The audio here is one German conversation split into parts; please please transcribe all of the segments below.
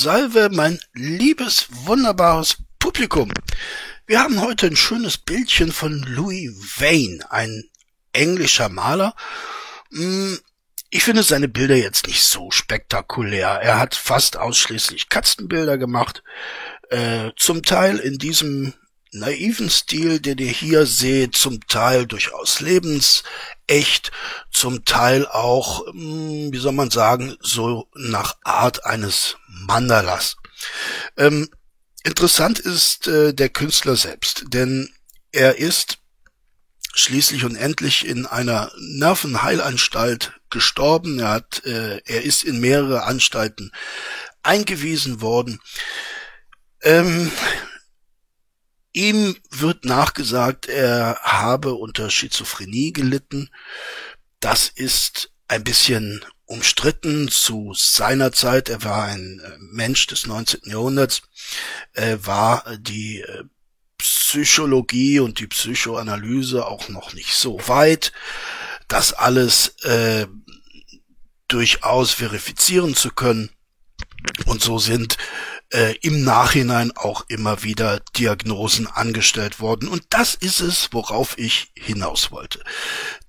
Salve, mein liebes, wunderbares Publikum. Wir haben heute ein schönes Bildchen von Louis Vane, ein englischer Maler. Hm, ich finde seine Bilder jetzt nicht so spektakulär. Er hat fast ausschließlich Katzenbilder gemacht, äh, zum Teil in diesem naiven Stil, den ihr hier seht, zum Teil durchaus lebensecht, zum Teil auch, hm, wie soll man sagen, so nach Art eines Mandalas. Ähm, interessant ist äh, der Künstler selbst, denn er ist schließlich und endlich in einer Nervenheilanstalt gestorben. Er hat, äh, er ist in mehrere Anstalten eingewiesen worden. Ähm, Ihm wird nachgesagt, er habe unter Schizophrenie gelitten. Das ist ein bisschen umstritten zu seiner Zeit. Er war ein äh, Mensch des 19. Jahrhunderts, äh, war die äh, Psychologie und die Psychoanalyse auch noch nicht so weit, das alles äh, durchaus verifizieren zu können. Und so sind äh, im Nachhinein auch immer wieder Diagnosen angestellt worden. Und das ist es, worauf ich hinaus wollte.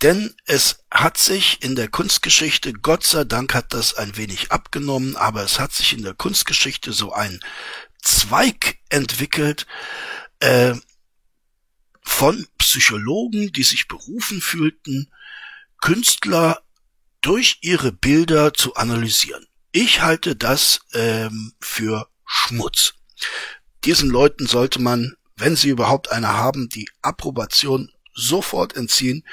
Denn es hat sich in der Kunstgeschichte, Gott sei Dank hat das ein wenig abgenommen, aber es hat sich in der Kunstgeschichte so ein Zweig entwickelt, äh, von Psychologen, die sich berufen fühlten, Künstler durch ihre Bilder zu analysieren. Ich halte das ähm, für Schmutz. Diesen Leuten sollte man, wenn sie überhaupt eine haben, die Approbation sofort entziehen,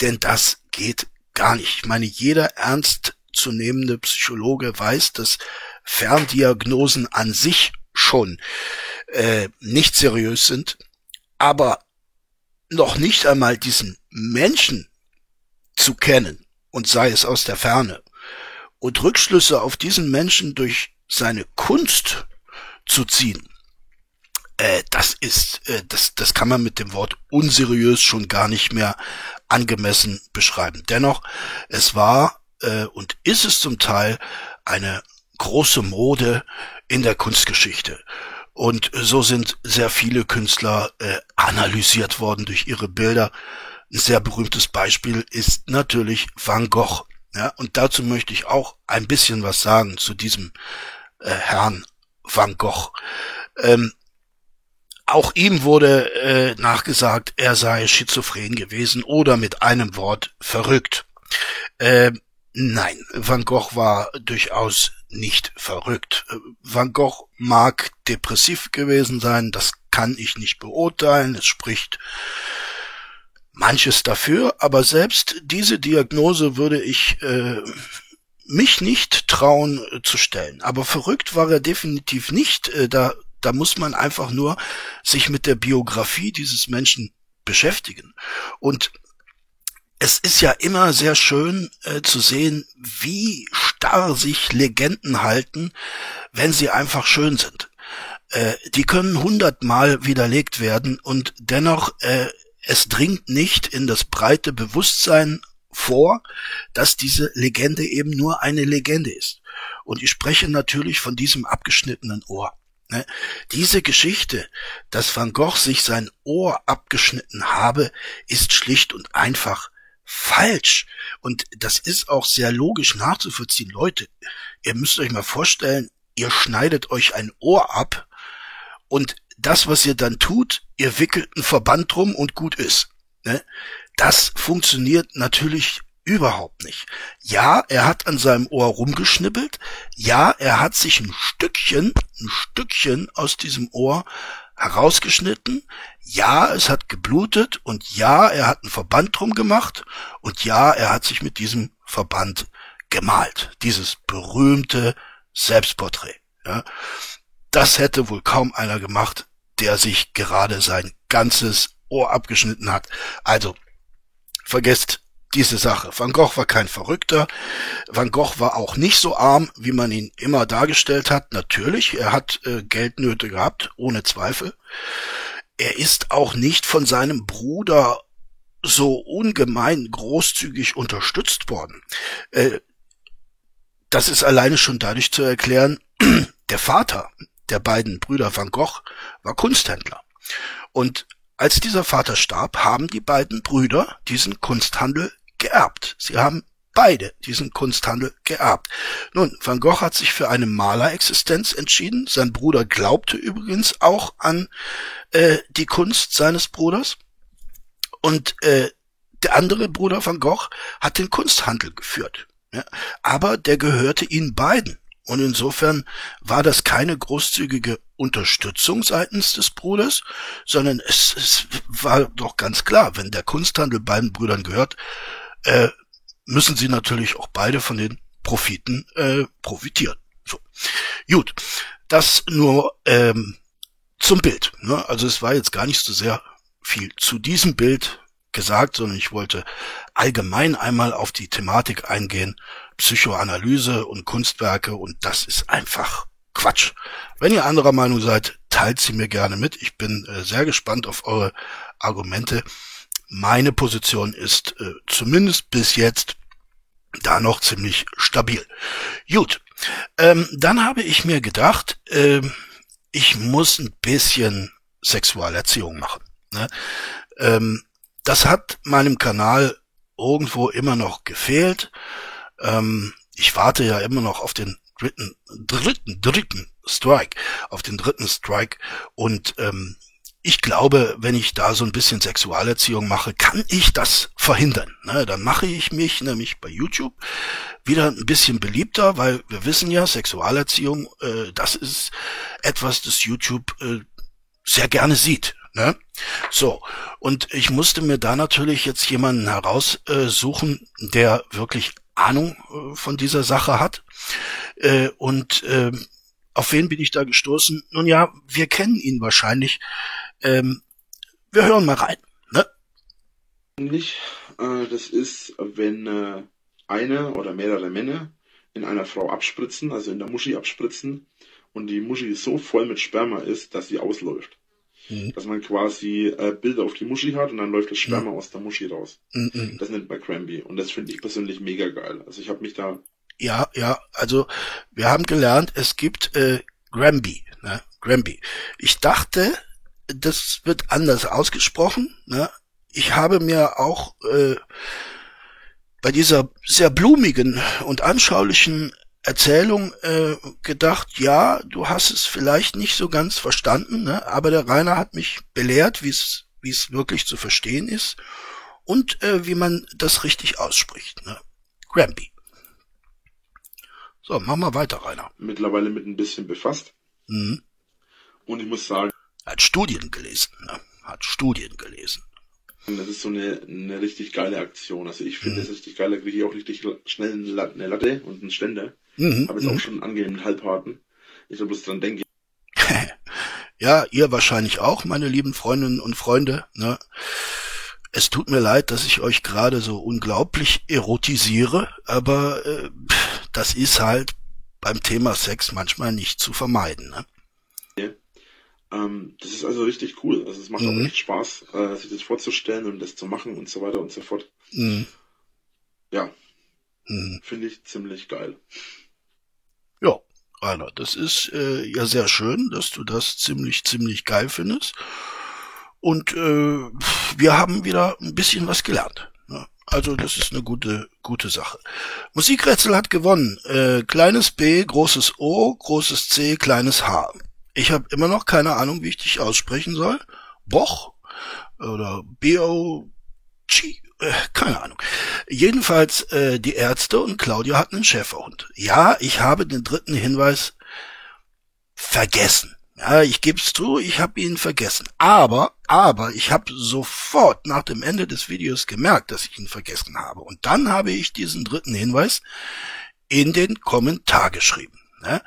denn das geht gar nicht. Ich meine, jeder ernstzunehmende Psychologe weiß, dass Ferndiagnosen an sich schon äh, nicht seriös sind, aber noch nicht einmal diesen Menschen zu kennen und sei es aus der Ferne und Rückschlüsse auf diesen Menschen durch seine Kunst zu ziehen. Äh, das ist, äh, das, das kann man mit dem Wort unseriös schon gar nicht mehr angemessen beschreiben. Dennoch, es war äh, und ist es zum Teil eine große Mode in der Kunstgeschichte. Und so sind sehr viele Künstler äh, analysiert worden durch ihre Bilder. Ein sehr berühmtes Beispiel ist natürlich Van Gogh. Ja, und dazu möchte ich auch ein bisschen was sagen zu diesem äh, Herrn Van Gogh. Ähm, auch ihm wurde äh, nachgesagt, er sei schizophren gewesen oder mit einem Wort verrückt. Äh, nein, Van Gogh war durchaus nicht verrückt. Van Gogh mag depressiv gewesen sein, das kann ich nicht beurteilen. Es spricht manches dafür, aber selbst diese Diagnose würde ich äh, mich nicht trauen äh, zu stellen. Aber verrückt war er definitiv nicht. Äh, da, da muss man einfach nur sich mit der Biografie dieses Menschen beschäftigen. Und es ist ja immer sehr schön äh, zu sehen, wie starr sich Legenden halten, wenn sie einfach schön sind. Äh, die können hundertmal widerlegt werden und dennoch äh, es dringt nicht in das breite Bewusstsein vor, dass diese Legende eben nur eine Legende ist. Und ich spreche natürlich von diesem abgeschnittenen Ohr. Ne? Diese Geschichte, dass Van Gogh sich sein Ohr abgeschnitten habe, ist schlicht und einfach falsch. Und das ist auch sehr logisch nachzuvollziehen. Leute, ihr müsst euch mal vorstellen, ihr schneidet euch ein Ohr ab und das, was ihr dann tut, ihr wickelt einen Verband drum und gut ist. Das funktioniert natürlich überhaupt nicht. Ja, er hat an seinem Ohr rumgeschnippelt. Ja, er hat sich ein Stückchen, ein Stückchen aus diesem Ohr herausgeschnitten. Ja, es hat geblutet und ja, er hat einen Verband drum gemacht und ja, er hat sich mit diesem Verband gemalt. Dieses berühmte Selbstporträt. Ja. Das hätte wohl kaum einer gemacht, der sich gerade sein ganzes Ohr abgeschnitten hat. Also vergesst diese Sache. Van Gogh war kein Verrückter. Van Gogh war auch nicht so arm, wie man ihn immer dargestellt hat. Natürlich, er hat äh, Geldnöte gehabt, ohne Zweifel. Er ist auch nicht von seinem Bruder so ungemein großzügig unterstützt worden. Äh, das ist alleine schon dadurch zu erklären, der Vater der beiden Brüder van Gogh war Kunsthändler. Und als dieser Vater starb, haben die beiden Brüder diesen Kunsthandel geerbt. Sie haben beide diesen Kunsthandel geerbt. Nun, Van Gogh hat sich für eine Malerexistenz entschieden. Sein Bruder glaubte übrigens auch an äh, die Kunst seines Bruders. Und äh, der andere Bruder Van Gogh hat den Kunsthandel geführt. Ja, aber der gehörte ihnen beiden. Und insofern war das keine großzügige Unterstützung seitens des Bruders, sondern es, es war doch ganz klar, wenn der Kunsthandel beiden Brüdern gehört, äh, müssen sie natürlich auch beide von den Profiten äh, profitieren. So. Gut, das nur ähm, zum Bild. Ne? Also es war jetzt gar nicht so sehr viel zu diesem Bild gesagt, sondern ich wollte allgemein einmal auf die Thematik eingehen, Psychoanalyse und Kunstwerke und das ist einfach Quatsch. Wenn ihr anderer Meinung seid, teilt sie mir gerne mit. Ich bin äh, sehr gespannt auf eure Argumente. Meine Position ist äh, zumindest bis jetzt da noch ziemlich stabil. Gut, ähm, dann habe ich mir gedacht, äh, ich muss ein bisschen Sexualerziehung machen. Ne? Ähm, das hat meinem Kanal irgendwo immer noch gefehlt. Ähm, ich warte ja immer noch auf den dritten, dritten, dritten Strike, auf den dritten Strike und ähm, ich glaube, wenn ich da so ein bisschen Sexualerziehung mache, kann ich das verhindern. Ne, dann mache ich mich nämlich bei YouTube wieder ein bisschen beliebter, weil wir wissen ja, Sexualerziehung, äh, das ist etwas, das YouTube äh, sehr gerne sieht. Ne? So, und ich musste mir da natürlich jetzt jemanden heraussuchen, äh, der wirklich Ahnung äh, von dieser Sache hat. Äh, und äh, auf wen bin ich da gestoßen? Nun ja, wir kennen ihn wahrscheinlich. Ähm, wir hören mal rein. Ne? Nicht, äh, das ist, wenn eine oder mehrere Männer in einer Frau abspritzen, also in der Muschi abspritzen, und die Muschi so voll mit Sperma ist, dass sie ausläuft. Mhm. Dass man quasi äh, Bilder auf die Muschi hat und dann läuft das Sperma mhm. aus der Muschi raus. Mhm. Das nennt man Cranby. Und das finde ich persönlich mega geil. Also ich habe mich da. Ja, ja, also wir haben gelernt, es gibt äh, Granby, ne? Granby. Ich dachte, das wird anders ausgesprochen. Ne? Ich habe mir auch äh, bei dieser sehr blumigen und anschaulichen Erzählung äh, gedacht, ja, du hast es vielleicht nicht so ganz verstanden, ne? aber der Rainer hat mich belehrt, wie es wie es wirklich zu verstehen ist und äh, wie man das richtig ausspricht. Ne? Granby. So, machen wir weiter, Rainer. Mittlerweile mit ein bisschen befasst. Mhm. Und ich muss sagen. Hat Studien gelesen, ne? Hat Studien gelesen. Das ist so eine, eine richtig geile Aktion. Also ich finde mhm. das richtig geil. Da kriege ich auch richtig schnell eine Latte und einen Ständer. Mhm. Habe jetzt mhm. auch schon angenehm mit Halbharten. Ich soll bloß dran denken. ja, ihr wahrscheinlich auch, meine lieben Freundinnen und Freunde. Ne? Es tut mir leid, dass ich euch gerade so unglaublich erotisiere, aber äh, das ist halt beim Thema Sex manchmal nicht zu vermeiden. Ne? Ähm, das ist also richtig cool. Also es macht mhm. auch echt Spaß, äh, sich das vorzustellen und das zu machen und so weiter und so fort. Mhm. Ja. Mhm. Finde ich ziemlich geil. Ja, Rainer, das ist äh, ja sehr schön, dass du das ziemlich, ziemlich geil findest. Und äh, wir haben wieder ein bisschen was gelernt. Ne? Also das ist eine gute, gute Sache. Musikrätsel hat gewonnen. Äh, kleines B, großes O, großes C, kleines H. Ich habe immer noch keine Ahnung, wie ich dich aussprechen soll. Boch oder B-O-G, keine Ahnung. Jedenfalls, äh, die Ärzte und Claudia hatten einen Schäferhund. Ja, ich habe den dritten Hinweis vergessen. Ja, ich gebe es zu, ich habe ihn vergessen. Aber, aber ich habe sofort nach dem Ende des Videos gemerkt, dass ich ihn vergessen habe. Und dann habe ich diesen dritten Hinweis in den Kommentar geschrieben. Ne?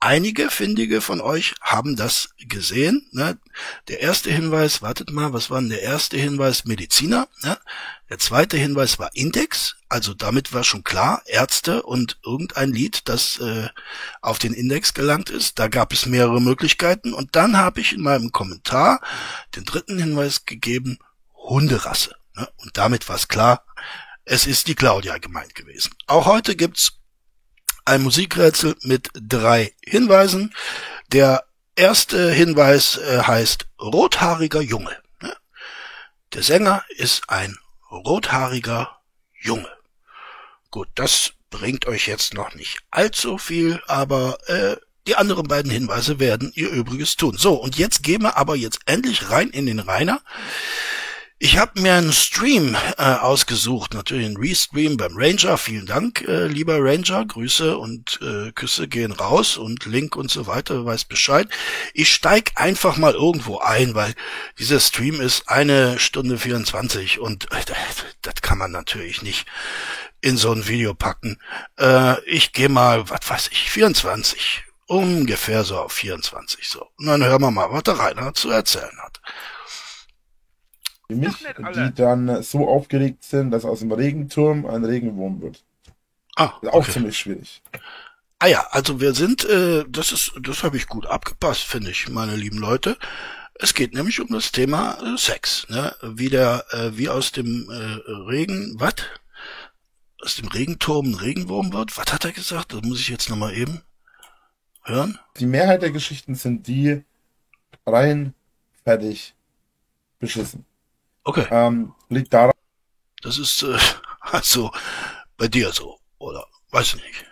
Einige Findige von euch haben das gesehen. Ne? Der erste Hinweis, wartet mal, was war denn der erste Hinweis? Mediziner. Ne? Der zweite Hinweis war Index, also damit war schon klar, Ärzte und irgendein Lied, das äh, auf den Index gelangt ist. Da gab es mehrere Möglichkeiten. Und dann habe ich in meinem Kommentar den dritten Hinweis gegeben, Hunderasse. Ne? Und damit war es klar, es ist die Claudia gemeint gewesen. Auch heute gibt's ein Musikrätsel mit drei Hinweisen. Der erste Hinweis äh, heißt Rothaariger Junge. Der Sänger ist ein rothaariger Junge. Gut, das bringt euch jetzt noch nicht allzu viel, aber äh, die anderen beiden Hinweise werden ihr Übriges tun. So, und jetzt gehen wir aber jetzt endlich rein in den Rainer. Ich habe mir einen Stream äh, ausgesucht, natürlich einen Restream beim Ranger. Vielen Dank, äh, lieber Ranger. Grüße und äh, Küsse gehen raus und Link und so weiter, weiß Bescheid. Ich steig einfach mal irgendwo ein, weil dieser Stream ist eine Stunde 24 und äh, das kann man natürlich nicht in so ein Video packen. Äh, ich gehe mal, was weiß ich, 24. Ungefähr so auf 24 so. Und dann hören wir mal, was der Rainer zu erzählen hat wie mich, die dann so aufgeregt sind, dass aus dem Regenturm ein Regenwurm wird. Ah, okay. Auch ziemlich schwierig. Ah ja, also wir sind, äh, das ist, das habe ich gut abgepasst, finde ich, meine lieben Leute. Es geht nämlich um das Thema äh, Sex, ne? Wie der, äh, wie aus dem äh, Regen, was? Aus dem Regenturm ein Regenwurm wird? Was hat er gesagt? Das muss ich jetzt nochmal eben hören. Die Mehrheit der Geschichten sind die rein fertig beschissen. Okay. Ähm, liegt daran. Das ist äh, also bei dir so, oder? Weiß ich nicht.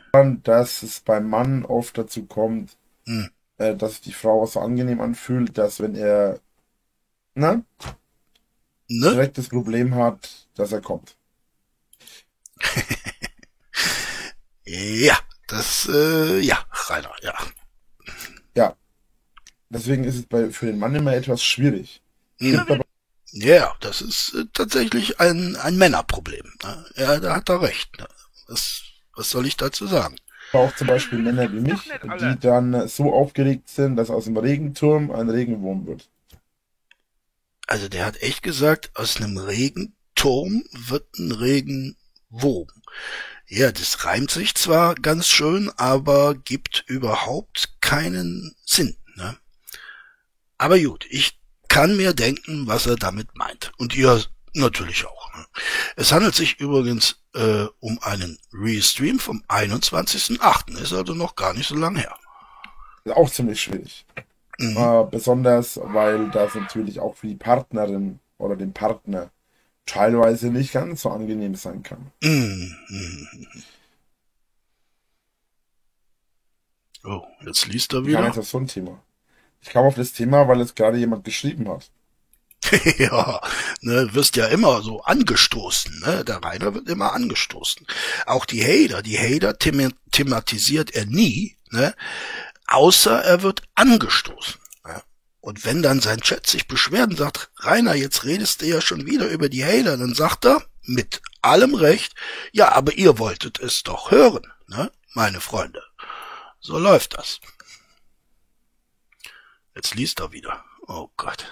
Dass es beim Mann oft dazu kommt, hm. äh, dass sich die Frau auch so angenehm anfühlt, dass wenn er ne, ne? direkt das Problem hat, dass er kommt. ja, das, äh, ja, Rainer, ja. Ja. Deswegen ist es bei, für den Mann immer etwas schwierig. Mhm. Ja, das ist äh, tatsächlich ein, ein Männerproblem. Ne? Ja, da hat er recht. Ne? Was, was soll ich dazu sagen? Auch zum Beispiel Männer wie mich, die dann so aufgeregt sind, dass aus dem Regenturm ein Regenwurm wird. Also der hat echt gesagt, aus einem Regenturm wird ein Regenwurm. Ja, das reimt sich zwar ganz schön, aber gibt überhaupt keinen Sinn. Ne? Aber gut, ich kann mir denken, was er damit meint. Und ihr natürlich auch. Ne? Es handelt sich übrigens äh, um einen Restream vom 21.08. Ist also noch gar nicht so lange her. Auch ziemlich schwierig. Mhm. Äh, besonders, weil das natürlich auch für die Partnerin oder den Partner teilweise nicht ganz so angenehm sein kann. Mhm. Oh, jetzt liest er wieder. Ja, das ist so ein Thema. Ich kam auf das Thema, weil es gerade jemand geschrieben hat. ja, ne, wirst ja immer so angestoßen, ne? Der Rainer wird immer angestoßen. Auch die Hater, die Hater them thematisiert er nie, ne? Außer er wird angestoßen. Ne? Und wenn dann sein Chat sich beschwert und sagt, Rainer, jetzt redest du ja schon wieder über die Hater, dann sagt er, mit allem Recht, ja, aber ihr wolltet es doch hören, ne? Meine Freunde. So läuft das. Jetzt liest er wieder. Oh Gott.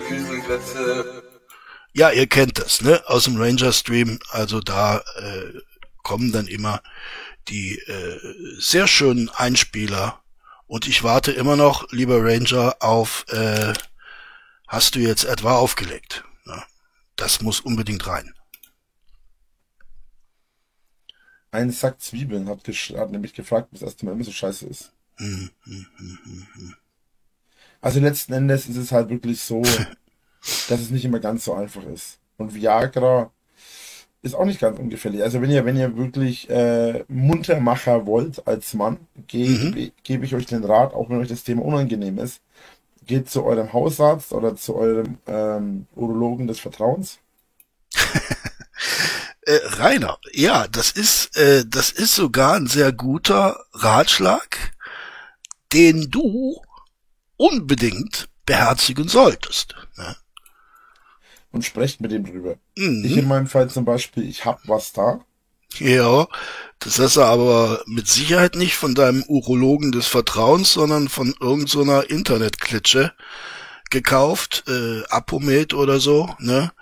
Ja, ihr kennt das, ne? Aus dem Ranger Stream. Also da äh, kommen dann immer die äh, sehr schönen Einspieler. Und ich warte immer noch, lieber Ranger, auf äh, hast du jetzt etwa aufgelegt? Ja, das muss unbedingt rein. Ein Sack Zwiebeln hat, hat nämlich gefragt, was das immer so scheiße ist. Hm, hm, hm, hm, hm. Also letzten Endes ist es halt wirklich so, dass es nicht immer ganz so einfach ist. Und Viagra ist auch nicht ganz ungefährlich. Also wenn ihr, wenn ihr wirklich äh, Muntermacher wollt als Mann, gebe mhm. geb ich euch den Rat, auch wenn euch das Thema unangenehm ist, geht zu eurem Hausarzt oder zu eurem ähm, Urologen des Vertrauens. äh, Rainer, ja, das ist, äh, das ist sogar ein sehr guter Ratschlag, den du unbedingt beherzigen solltest. Ne? Und sprecht mit ihm drüber. Mhm. Ich in meinem Fall zum Beispiel, ich hab was da. Ja, das hast du aber mit Sicherheit nicht von deinem Urologen des Vertrauens, sondern von irgendeiner so Internetklitsche gekauft, äh, Apomet oder so, ne?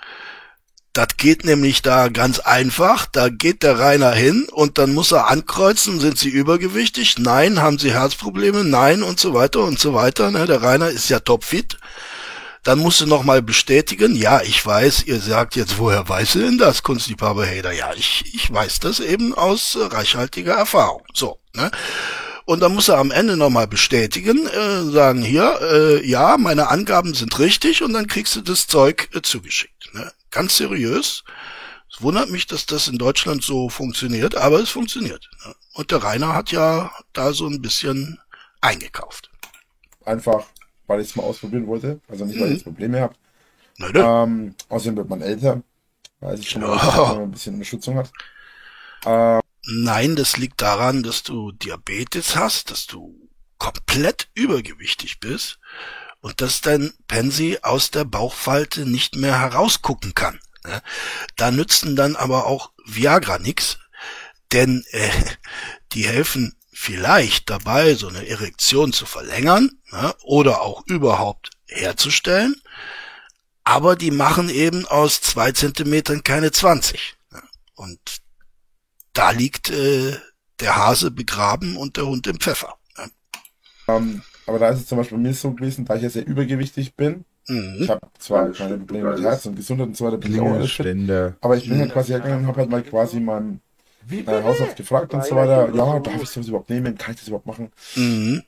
Das geht nämlich da ganz einfach. Da geht der Rainer hin und dann muss er ankreuzen, sind sie übergewichtig? Nein. Haben sie Herzprobleme? Nein und so weiter und so weiter. Ne? Der Rainer ist ja topfit. Dann musst du nochmal bestätigen, ja, ich weiß, ihr sagt jetzt, woher weiß du denn das, Kunstliebhaber Hader? Ja, ich, ich weiß das eben aus reichhaltiger Erfahrung. So, Ne? Und dann muss er am Ende nochmal bestätigen, äh, sagen, hier, äh, ja, meine Angaben sind richtig und dann kriegst du das Zeug äh, zugeschickt. Ne? Ganz seriös. Es wundert mich, dass das in Deutschland so funktioniert, aber es funktioniert. Ne? Und der Rainer hat ja da so ein bisschen eingekauft. Einfach, weil ich es mal ausprobieren wollte. Also nicht, weil Mhm. ich Probleme habe. Ne? Ähm, außerdem wird man älter. Weiß ich schon mal, dass man ein bisschen Unterstützung hat. Ähm, Nein, das liegt daran, dass du Diabetes hast, dass du komplett übergewichtig bist und dass dein Pensi aus der Bauchfalte nicht mehr herausgucken kann. ne? Da nützen dann aber auch Viagra nix, denn äh, die helfen vielleicht dabei, so eine Erektion zu verlängern ne? oder auch überhaupt herzustellen, aber die machen eben aus zwei Zentimetern keine 20. ne? Und da liegt äh, der Hase begraben und der Hund im Pfeffer. ne? ähm, aber da ist es zum Beispiel bei mir so gewesen, da ich ja sehr übergewichtig bin. Ich Mhm. habe zwar Ja, keine. Probleme mit Herz und Gesundheit und so weiter, bin ich auch. Klingelstände. Aber ich bin ja quasi hergegangen und habe halt mal quasi meinen äh, Hausarzt gefragt und so weiter. Ja, darf ich sowas überhaupt nehmen? Kann ich das überhaupt machen? Mhm.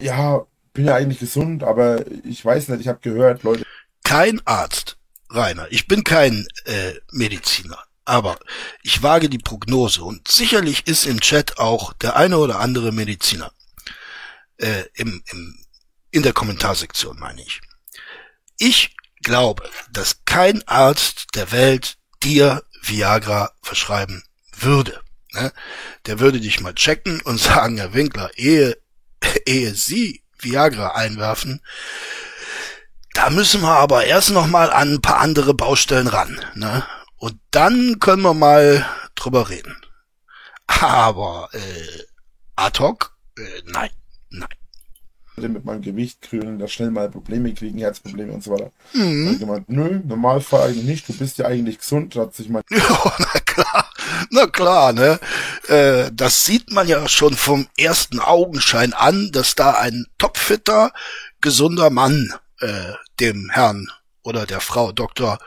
Ja, bin ja eigentlich gesund, aber ich weiß nicht, ich habe gehört, Leute, Kein Arzt, Rainer. Ich bin kein äh, Mediziner. Aber ich wage die Prognose und sicherlich ist im Chat auch der eine oder andere Mediziner. Äh, im, im, in der Kommentarsektion meine ich. Ich glaube, dass kein Arzt der Welt dir Viagra verschreiben würde. Ne? Der würde dich mal checken und sagen, Herr Winkler, ehe, ehe Sie Viagra einwerfen, da müssen wir aber erst noch mal an ein paar andere Baustellen ran. Ne? Und dann können wir mal drüber reden. Aber äh, ad hoc, äh, nein, nein. mit meinem Gewicht krönen, da schnell mal Probleme kriegen, Herzprobleme und so weiter. Mhm. Gemeint, nö, Normalfall eigentlich nicht, du bist ja eigentlich gesund, hat sich mein Ja, na klar, na klar, ne? Äh, das sieht man ja schon vom ersten Augenschein an, dass da ein topfitter, gesunder Mann äh, dem Herrn oder der Frau Doktor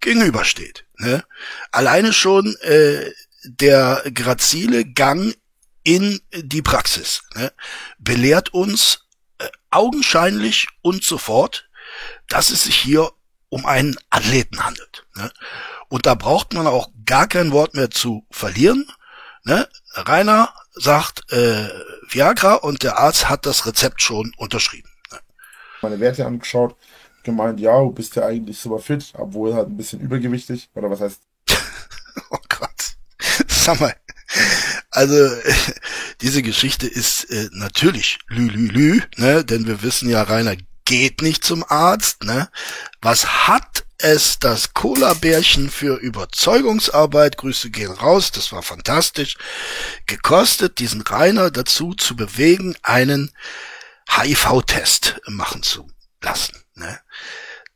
gegenübersteht. Ne? Alleine schon äh, der grazile Gang in die Praxis ne? belehrt uns äh, augenscheinlich und sofort, dass es sich hier um einen Athleten handelt. Ne? Und da braucht man auch gar kein Wort mehr zu verlieren. Ne? Rainer sagt äh, Viagra und der Arzt hat das Rezept schon unterschrieben. Ne? meine Werte angeschaut, gemeint, ja, du bist ja eigentlich super fit, obwohl halt ein bisschen übergewichtig, oder was heißt, Oh Gott. Sag mal. Also diese Geschichte ist äh, natürlich lü-lü-lü, ne? denn wir wissen ja, Rainer geht nicht zum Arzt. Ne? Was hat es das Cola-Bärchen für Überzeugungsarbeit, Grüße gehen raus, das war fantastisch, gekostet, diesen Rainer dazu zu bewegen, einen HIV-Test machen zu lassen. Ne?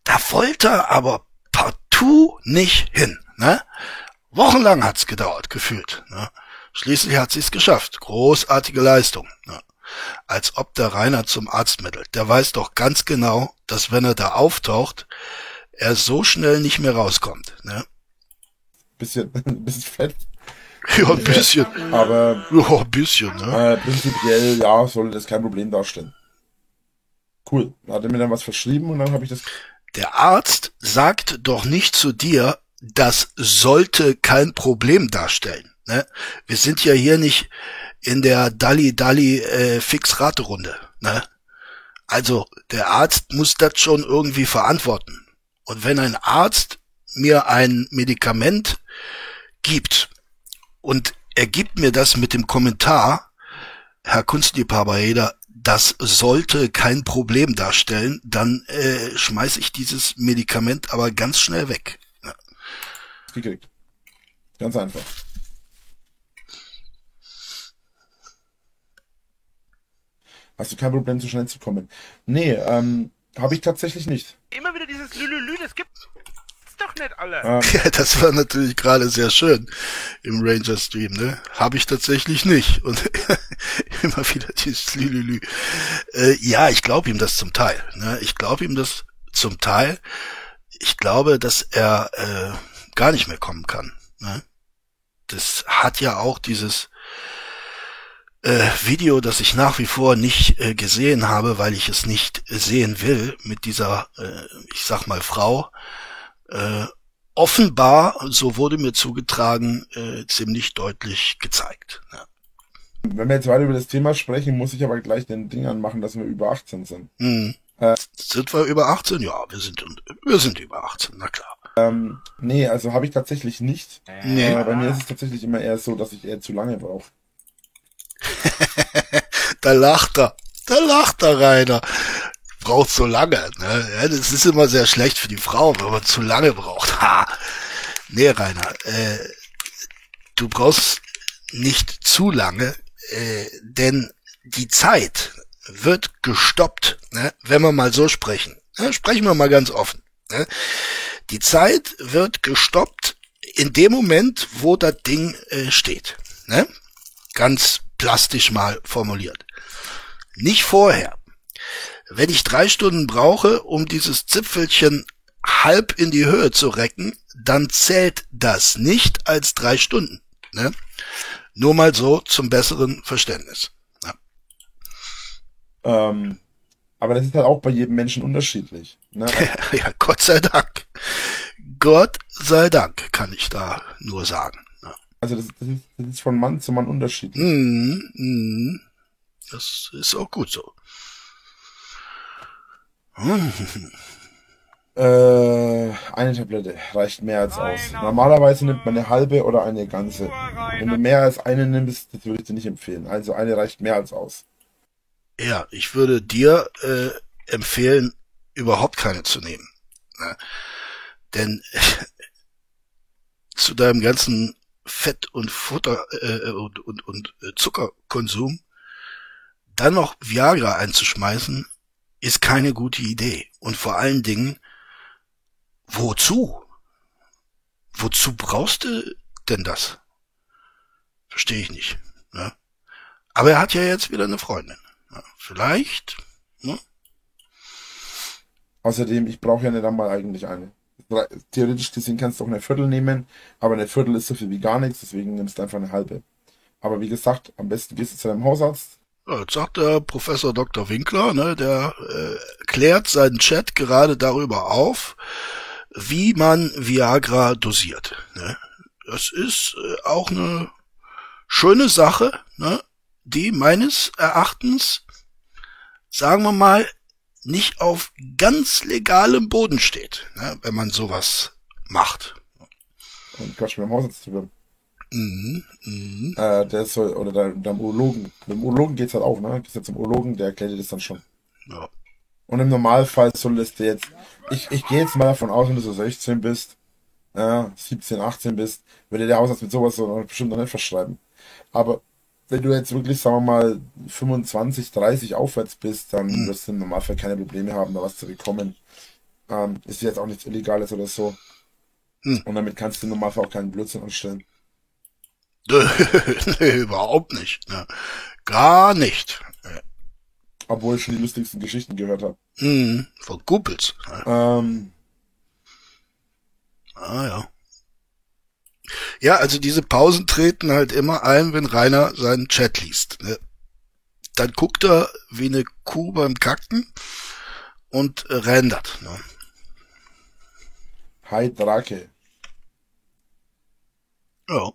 Da wollte er aber partout nicht hin. Ne? Wochenlang hat's gedauert, gefühlt. Ne? Schließlich hat sie's geschafft. Großartige Leistung. Ne? Als ob der Rainer zum Arzt mittelt. Der weiß doch ganz genau, dass wenn er da auftaucht, er so schnell nicht mehr rauskommt. Ne? bisschen, bisschen fett, Ja, ein bisschen. aber Ja, ein bisschen, ne? äh, prinzipiell, ja, soll das kein Problem darstellen. Cool. Hat er mir dann was verschrieben und dann habe ich das Der Arzt sagt doch nicht zu dir, das sollte kein Problem darstellen. Ne? Wir sind ja hier nicht in der Dalli Dalli äh, Fix-Rate-Runde. Ne? Also der Arzt muss das schon irgendwie verantworten. Und wenn ein Arzt mir ein Medikament gibt und er gibt mir das mit dem Kommentar, Herr Kunstliebhaber Heder, das sollte kein Problem darstellen, dann äh, schmeiß ich dieses Medikament aber ganz schnell weg. Ja. gekriegt. Ganz einfach. Hast du kein Problem, so schnell zu kommen? Nee, ähm, habe ich tatsächlich nicht. Immer wieder dieses Lülülü, das gibt's doch nicht alle. Ähm, Ja, das war natürlich gerade sehr schön im Ranger Stream, ne? Habe ich tatsächlich nicht. Und immer wieder dieses Lülülü. Äh, ja, ich glaube ihm das zum Teil. Ne? Ich glaube ihm das zum Teil. Ich glaube, dass er äh, gar nicht mehr kommen kann. Ne? Das hat ja auch dieses Video, das ich nach wie vor nicht äh, gesehen habe, weil ich es nicht sehen will, mit dieser, äh, ich sag mal, Frau, äh, offenbar, so wurde mir zugetragen, äh, ziemlich deutlich gezeigt. Ja. Wenn wir jetzt weiter über das Thema sprechen, muss ich aber gleich den Ding anmachen, dass wir über 18 sind. Hm. Äh, sind wir über 18? Ja, wir sind, wir sind über 18, na klar. Ähm, nee, also habe ich tatsächlich nicht. Nee. Äh, bei mir ist es tatsächlich immer eher so, dass ich eher zu lange brauche. da lacht er. Da lacht er, Rainer. Braucht so lange. Ne? Ja, das ist immer sehr schlecht für die Frau, wenn man zu lange braucht. Ha. Nee, Rainer. Äh, du brauchst nicht zu lange, äh, denn die Zeit wird gestoppt, ne? wenn wir mal so sprechen. Ne? Sprechen wir mal ganz offen. Ne? Die Zeit wird gestoppt in dem Moment, wo das Ding äh, steht. Ne? Ganz plastisch mal formuliert. Nicht vorher. Wenn ich drei Stunden brauche, um dieses Zipfelchen halb in die Höhe zu recken, dann zählt das nicht als drei Stunden. Ne? Nur mal so zum besseren Verständnis. Ja. Ähm, aber das ist halt auch bei jedem Menschen unterschiedlich. Ne? ja, Gott sei Dank. Gott sei Dank, kann ich da nur sagen. Also das, das, ist, das ist von Mann zu Mann unterschiedlich. Mm, mm, das ist auch gut so. Äh, eine Tablette reicht mehr als aus. Normalerweise nimmt man eine halbe oder eine ganze. Wenn du mehr als eine nimmst, das würde ich dir nicht empfehlen. Also eine reicht mehr als aus. Ja, ich würde dir äh, empfehlen, überhaupt keine zu nehmen. Ne? Denn zu deinem ganzen Fett und Futter äh, und, und, und äh, Zuckerkonsum dann noch Viagra einzuschmeißen, ist keine gute Idee. Und vor allen Dingen, wozu? Wozu brauchst du denn das? Verstehe ich nicht. Ne? Aber er hat ja jetzt wieder eine Freundin. Ja, vielleicht. Ne? Außerdem, ich brauche ja nicht einmal eigentlich eine theoretisch gesehen kannst du auch eine Viertel nehmen, aber eine Viertel ist so viel wie gar nichts, deswegen nimmst du einfach eine halbe. Aber wie gesagt, am besten gehst du zu deinem Hausarzt. Ja, jetzt sagt der Professor Dr. Winkler, ne, der äh, klärt seinen Chat gerade darüber auf, wie man Viagra dosiert. Ne? Das ist äh, auch eine schöne Sache, ne, die meines Erachtens, sagen wir mal, nicht auf ganz legalem Boden steht, ne, wenn man sowas macht. Und Quatsch mit dem Hausarzt drüber. Mhm, mhm. Äh, der soll, oder der, der Urologen. Mit dem Urologen geht's halt auch, ne? Gehst jetzt zum Urologen, der erklärt dir das dann schon. Ja. Und im Normalfall soll es dir jetzt, ich, ich gehe jetzt mal davon aus, wenn du so 16 bist, äh, 17, 18 bist, würde der Hausarzt mit sowas so bestimmt noch nicht verschreiben. Aber wenn du jetzt wirklich, sagen wir mal, 25, 30 aufwärts bist, dann mhm. wirst du im Normalfall keine Probleme haben, da was zu bekommen. Ähm, ist jetzt auch nichts Illegales oder so. Mhm. Und damit kannst du im Normalfall auch keinen Blödsinn anstellen. nee, überhaupt nicht. Ne? Gar nicht. Obwohl ich schon die lustigsten Geschichten gehört habe. Mhm, von Kuppels. Ne? Ähm, ah ja. Ja, also diese Pausen treten halt immer ein, wenn Rainer seinen Chat liest. Ne? Dann guckt er wie eine Kuh beim Kacken und äh, rendert. Ne? Hi Drake. Ja.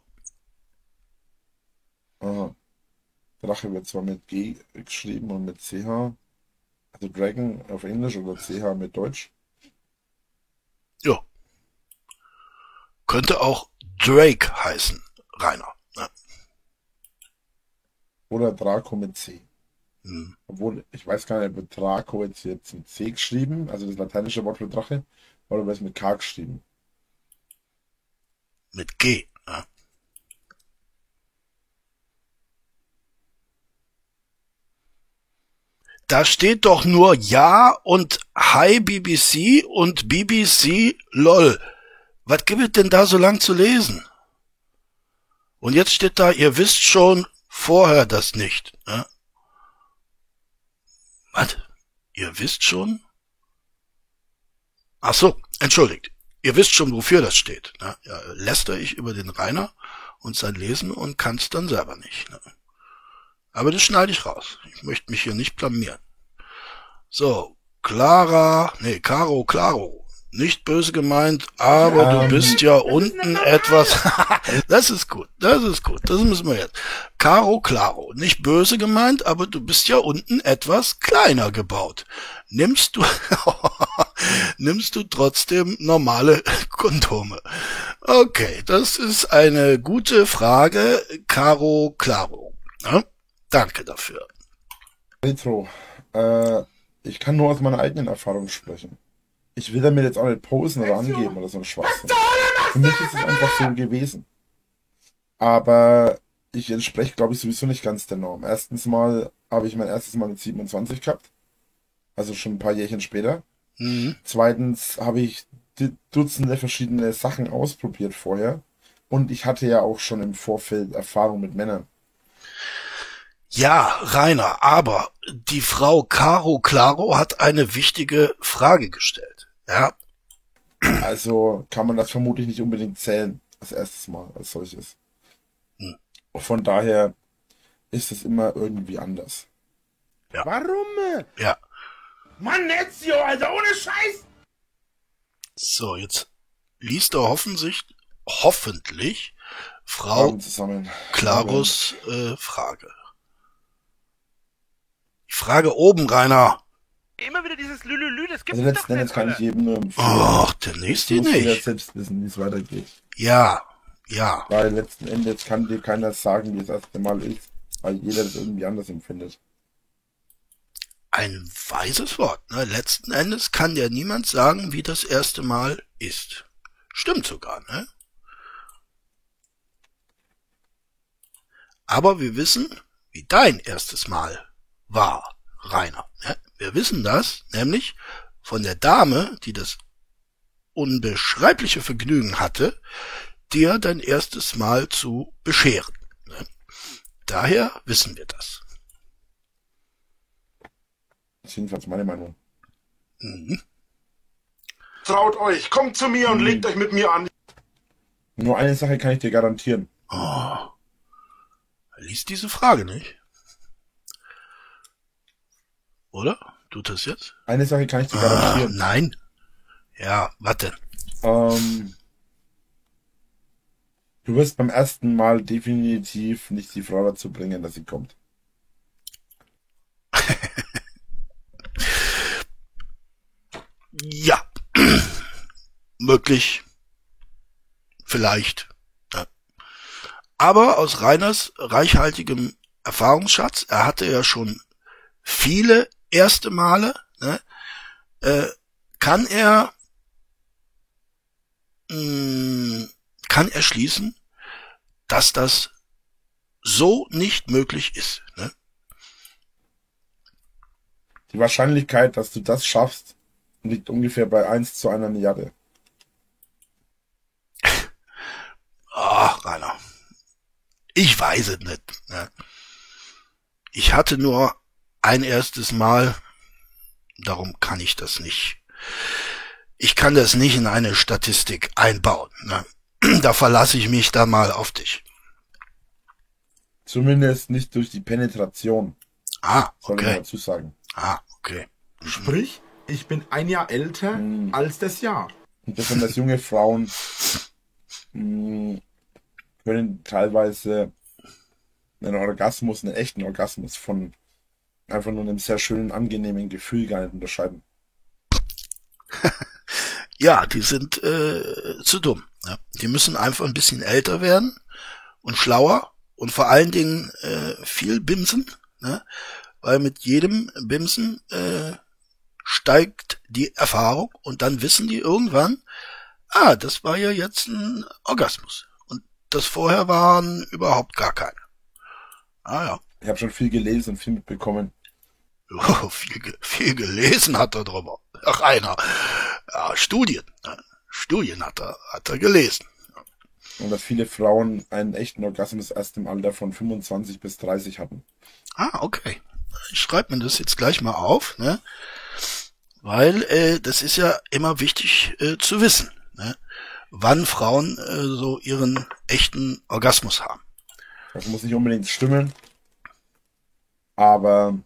Aha. Drache wird zwar mit G geschrieben und mit CH. Also Dragon auf Englisch oder CH mit Deutsch. Ja. Könnte auch Drake heißen, Rainer. Ja. Oder Draco mit C. Hm. Obwohl, ich weiß gar nicht, wird Draco jetzt, jetzt mit C geschrieben, also das lateinische Wort für Drache, oder wird es mit K geschrieben? Mit G, ja. Da steht doch nur Ja und Hi BBC und BBC LOL. Was gibt es denn da so lang zu lesen? Und jetzt steht da, ihr wisst schon vorher das nicht. Ne? Was? Ihr wisst schon? Ach so, entschuldigt. Ihr wisst schon, wofür das steht. Ne? Ja, lästere ich über den Rainer und sein Lesen und kann's dann selber nicht. Ne? Aber das schneide ich raus. Ich möchte mich hier nicht blamieren. So, Clara, nee, Caro, Claro. Nicht böse gemeint, aber Ähm, du bist ja unten etwas. das ist gut, das ist gut, das müssen wir jetzt. Caro, Claro. Nicht böse gemeint, aber du bist ja unten etwas kleiner gebaut. Nimmst du, nimmst du trotzdem normale Kondome? Okay, das ist eine gute Frage, Caro, Claro. Ja? Danke dafür. Retro. Äh, ich kann nur aus meiner eigenen Erfahrung sprechen. Ich will damit jetzt auch nicht posen oder angeben oder so ein Schwachsinn. Für mich ist es einfach so gewesen. Aber ich entspreche, glaube ich, sowieso nicht ganz der Norm. Erstens mal habe ich mein erstes Mal mit 27 gehabt. Also schon ein paar Jährchen später. Mhm. Zweitens habe ich du- Dutzende verschiedene Sachen ausprobiert vorher. Und ich hatte ja auch schon im Vorfeld Erfahrung mit Männern. Ja, Rainer, aber die Frau Caro Claro hat eine wichtige Frage gestellt. Ja, Also kann man das vermutlich nicht unbedingt zählen, als erstes Mal, als solches. Hm. Von daher ist es immer irgendwie anders. Warum? ja. Mann, Ezio, Alter, ohne Scheiß! So, jetzt liest er hoffentlich, hoffentlich Frau. Claros äh, Frage. Die Frage oben, Rainer. Immer wieder dieses Lülülü, das gibt's Also doch letzten Endes nicht, kann ich jedem nur. Ach, der nächste du musst ja nicht. selbst wissen, wie es weitergeht. Ja, ja. Weil letzten Endes kann dir keiner sagen, wie es das erste Mal ist, weil jeder das irgendwie anders empfindet. Ein weises Wort. Ne? Letzten Endes kann dir niemand sagen, wie das erste Mal ist. Stimmt sogar, ne? Aber wir wissen, wie dein erstes Mal war, Rainer. Ne? Wir wissen das nämlich von der Dame, die das unbeschreibliche Vergnügen hatte, dir dein erstes Mal zu bescheren. Ne? Daher wissen wir das. Das ist jedenfalls meine Meinung. Mhm. Traut euch, kommt zu mir und legt euch mit mir an. Nur eine Sache kann ich dir garantieren. Oh. Er liest diese Frage nicht. Oder? Tut das jetzt? Eine Sache kann ich dir Ah, garantieren. nein. Ja, denn? Ähm, du wirst beim ersten Mal definitiv nicht die Frau dazu bringen, dass sie kommt. Ja. Möglich. Vielleicht. Ja. Aber aus Reiners reichhaltigem Erfahrungsschatz, er hatte ja schon viele erste Male, ne, äh, kann er mh, kann er schließen, dass das so nicht möglich ist. Ne? Die Wahrscheinlichkeit, dass du das schaffst, liegt ungefähr bei 1 zu einer Milliarde. Ach, Rainer. Ich weiß es nicht. Ne? Ich hatte nur ein erstes Mal, darum kann ich das nicht. Ich kann das nicht in eine Statistik einbauen. Ne? Da verlasse ich mich dann mal auf dich. Zumindest nicht durch die Penetration, Ah, soll ich okay. dazu sagen. Ah, okay. Sprich, ich bin ein Jahr älter Hm. als das Jahr. Und besonders junge Frauen mh, können teilweise einen Orgasmus, einen echten Orgasmus von einfach nur einem sehr schönen, angenehmen Gefühl gar nicht unterscheiden. Ja, die sind äh, zu dumm. Ne? Die müssen einfach ein bisschen älter werden und schlauer und vor allen Dingen äh, viel bimsen, ne? weil mit jedem Bimsen äh, steigt die Erfahrung und dann wissen die irgendwann, ah, das war ja jetzt ein Orgasmus und das vorher waren überhaupt gar keine. Ah ja, Ich habe schon viel gelesen und viel mitbekommen. Oh, viel, viel gelesen hat er drüber. Ach, einer. Ja, Studien. ne? Studien hat er, hat er gelesen. Und dass viele Frauen einen echten Orgasmus erst im Alter von 25 bis 30 hatten. Ah, okay. Ich schreibe mir das jetzt gleich mal auf, ne? Weil äh, das ist ja immer wichtig äh, zu wissen, ne? wann Frauen äh, so ihren echten Orgasmus haben. Das muss nicht unbedingt stimmen. Aber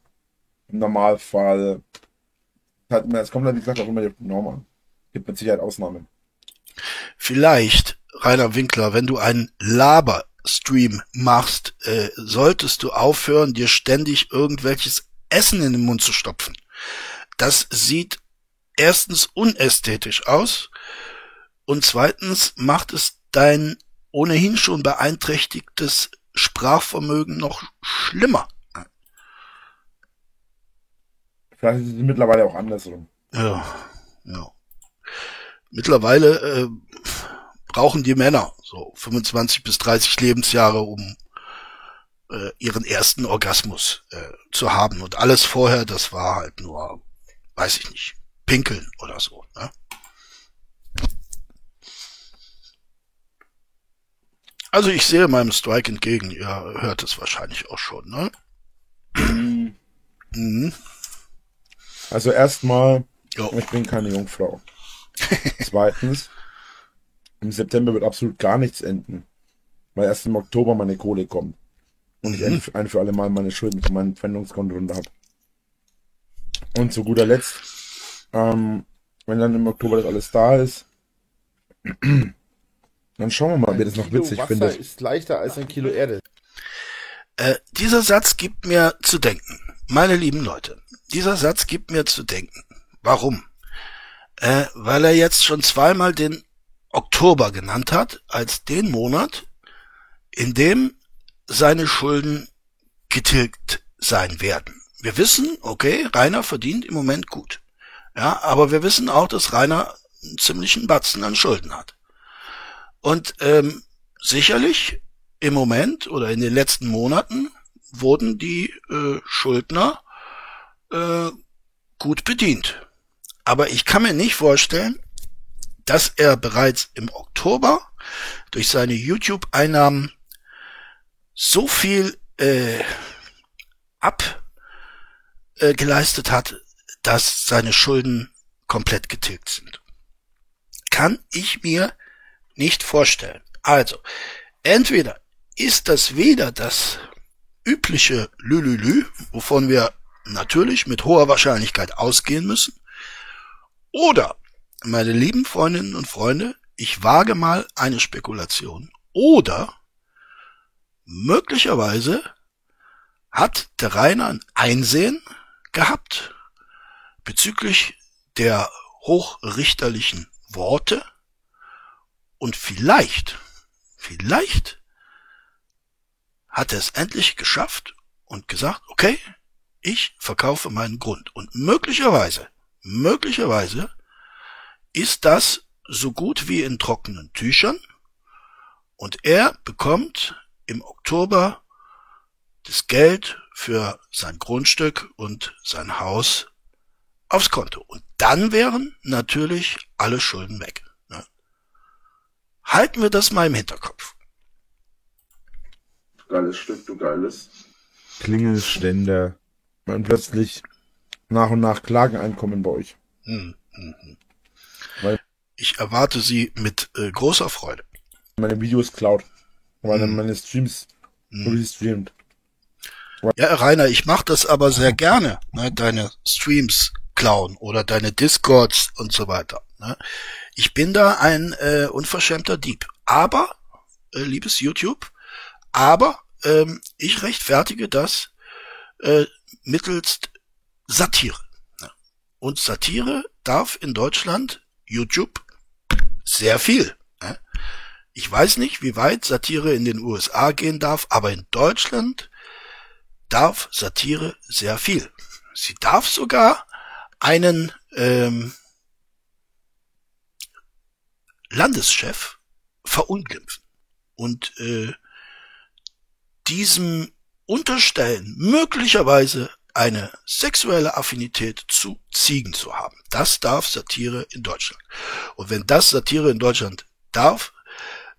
im Normalfall hat man, es kommt halt, wie gesagt, auch immer die Norm an. Gibt mit Sicherheit Ausnahmen. Vielleicht, Rainer Winkler, wenn du einen Laber-Stream machst, äh, solltest du aufhören, dir ständig irgendwelches Essen in den Mund zu stopfen. Das sieht erstens unästhetisch aus und zweitens macht es dein ohnehin schon beeinträchtigtes Sprachvermögen noch schlimmer. Vielleicht ist es mittlerweile auch andersrum. Ja, ja. Mittlerweile äh, brauchen die Männer so 25 bis 30 Lebensjahre, um äh, ihren ersten Orgasmus äh, zu haben. Und alles vorher, das war halt nur, weiß ich nicht, pinkeln oder so. Ne? Also ich sehe meinem Strike entgegen. Ihr hört es wahrscheinlich auch schon. Ne? mhm. Also erstmal, Jo. ich bin keine Jungfrau. Zweitens, im September wird absolut gar nichts enden, weil erst im Oktober meine Kohle kommt. Und ich ein, ein für alle Mal meine Schulden von meinem Pfändungskonto runter habe. Und zu guter Letzt, ähm, wenn dann im Oktober das alles da ist, dann schauen wir mal, ob ihr das noch Kilo witzig Wasser findet. ist leichter als ein Kilo Erde. Äh, dieser Satz gibt mir zu denken. Meine lieben Leute, dieser Satz gibt mir zu denken. Warum? Äh, weil er jetzt schon zweimal den Oktober genannt hat, als den Monat, in dem seine Schulden getilgt sein werden. Wir wissen, okay, Rainer verdient im Moment gut. Ja, aber wir wissen auch, dass Rainer einen ziemlichen Batzen an Schulden hat. Und ähm, sicherlich im Moment oder in den letzten Monaten wurden die äh, Schuldner äh, gut bedient. Aber ich kann mir nicht vorstellen, dass er bereits im Oktober durch seine YouTube-Einnahmen so viel äh, ab äh, hat, dass seine Schulden komplett getilgt sind. Kann ich mir nicht vorstellen. Also, entweder ist das weder das übliche Lülülü, wovon wir natürlich mit hoher Wahrscheinlichkeit ausgehen müssen, oder, meine lieben Freundinnen und Freunde, ich wage mal eine Spekulation, oder möglicherweise hat der Rainer ein Einsehen gehabt bezüglich der hochrichterlichen Worte und vielleicht, vielleicht hat er es endlich geschafft und gesagt, okay, ich verkaufe meinen Grund. Und möglicherweise, möglicherweise ist das so gut wie in trockenen Tüchern und er bekommt im Oktober das Geld für sein Grundstück und sein Haus aufs Konto. Und dann wären natürlich alle Schulden weg. Ne? Halten wir das mal im Hinterkopf. Geiles Stück, du geiles. Klingelständer. Und plötzlich nach und nach Klageneinkommen bei euch. Hm, hm, hm. Weil- Ich erwarte sie mit äh, großer Freude. Meine Videos klaut. Weil Hm. meine Streams restreamt. Ja, Rainer, ich mache das aber sehr gerne, ne, deine Streams klauen oder deine Discords und so weiter. Ne. Ich bin da ein äh, unverschämter Dieb. Aber, äh, liebes YouTube, aber ähm, ich rechtfertige das äh, mittels Satire. Und Satire darf in Deutschland YouTube sehr viel. Ich weiß nicht, wie weit Satire in den USA gehen darf, aber in Deutschland darf Satire sehr viel. Sie darf sogar einen ähm, Landeschef verunglimpfen und äh, diesem unterstellen, möglicherweise eine sexuelle Affinität zu Ziegen zu haben. Das darf Satire in Deutschland. Und wenn das Satire in Deutschland darf,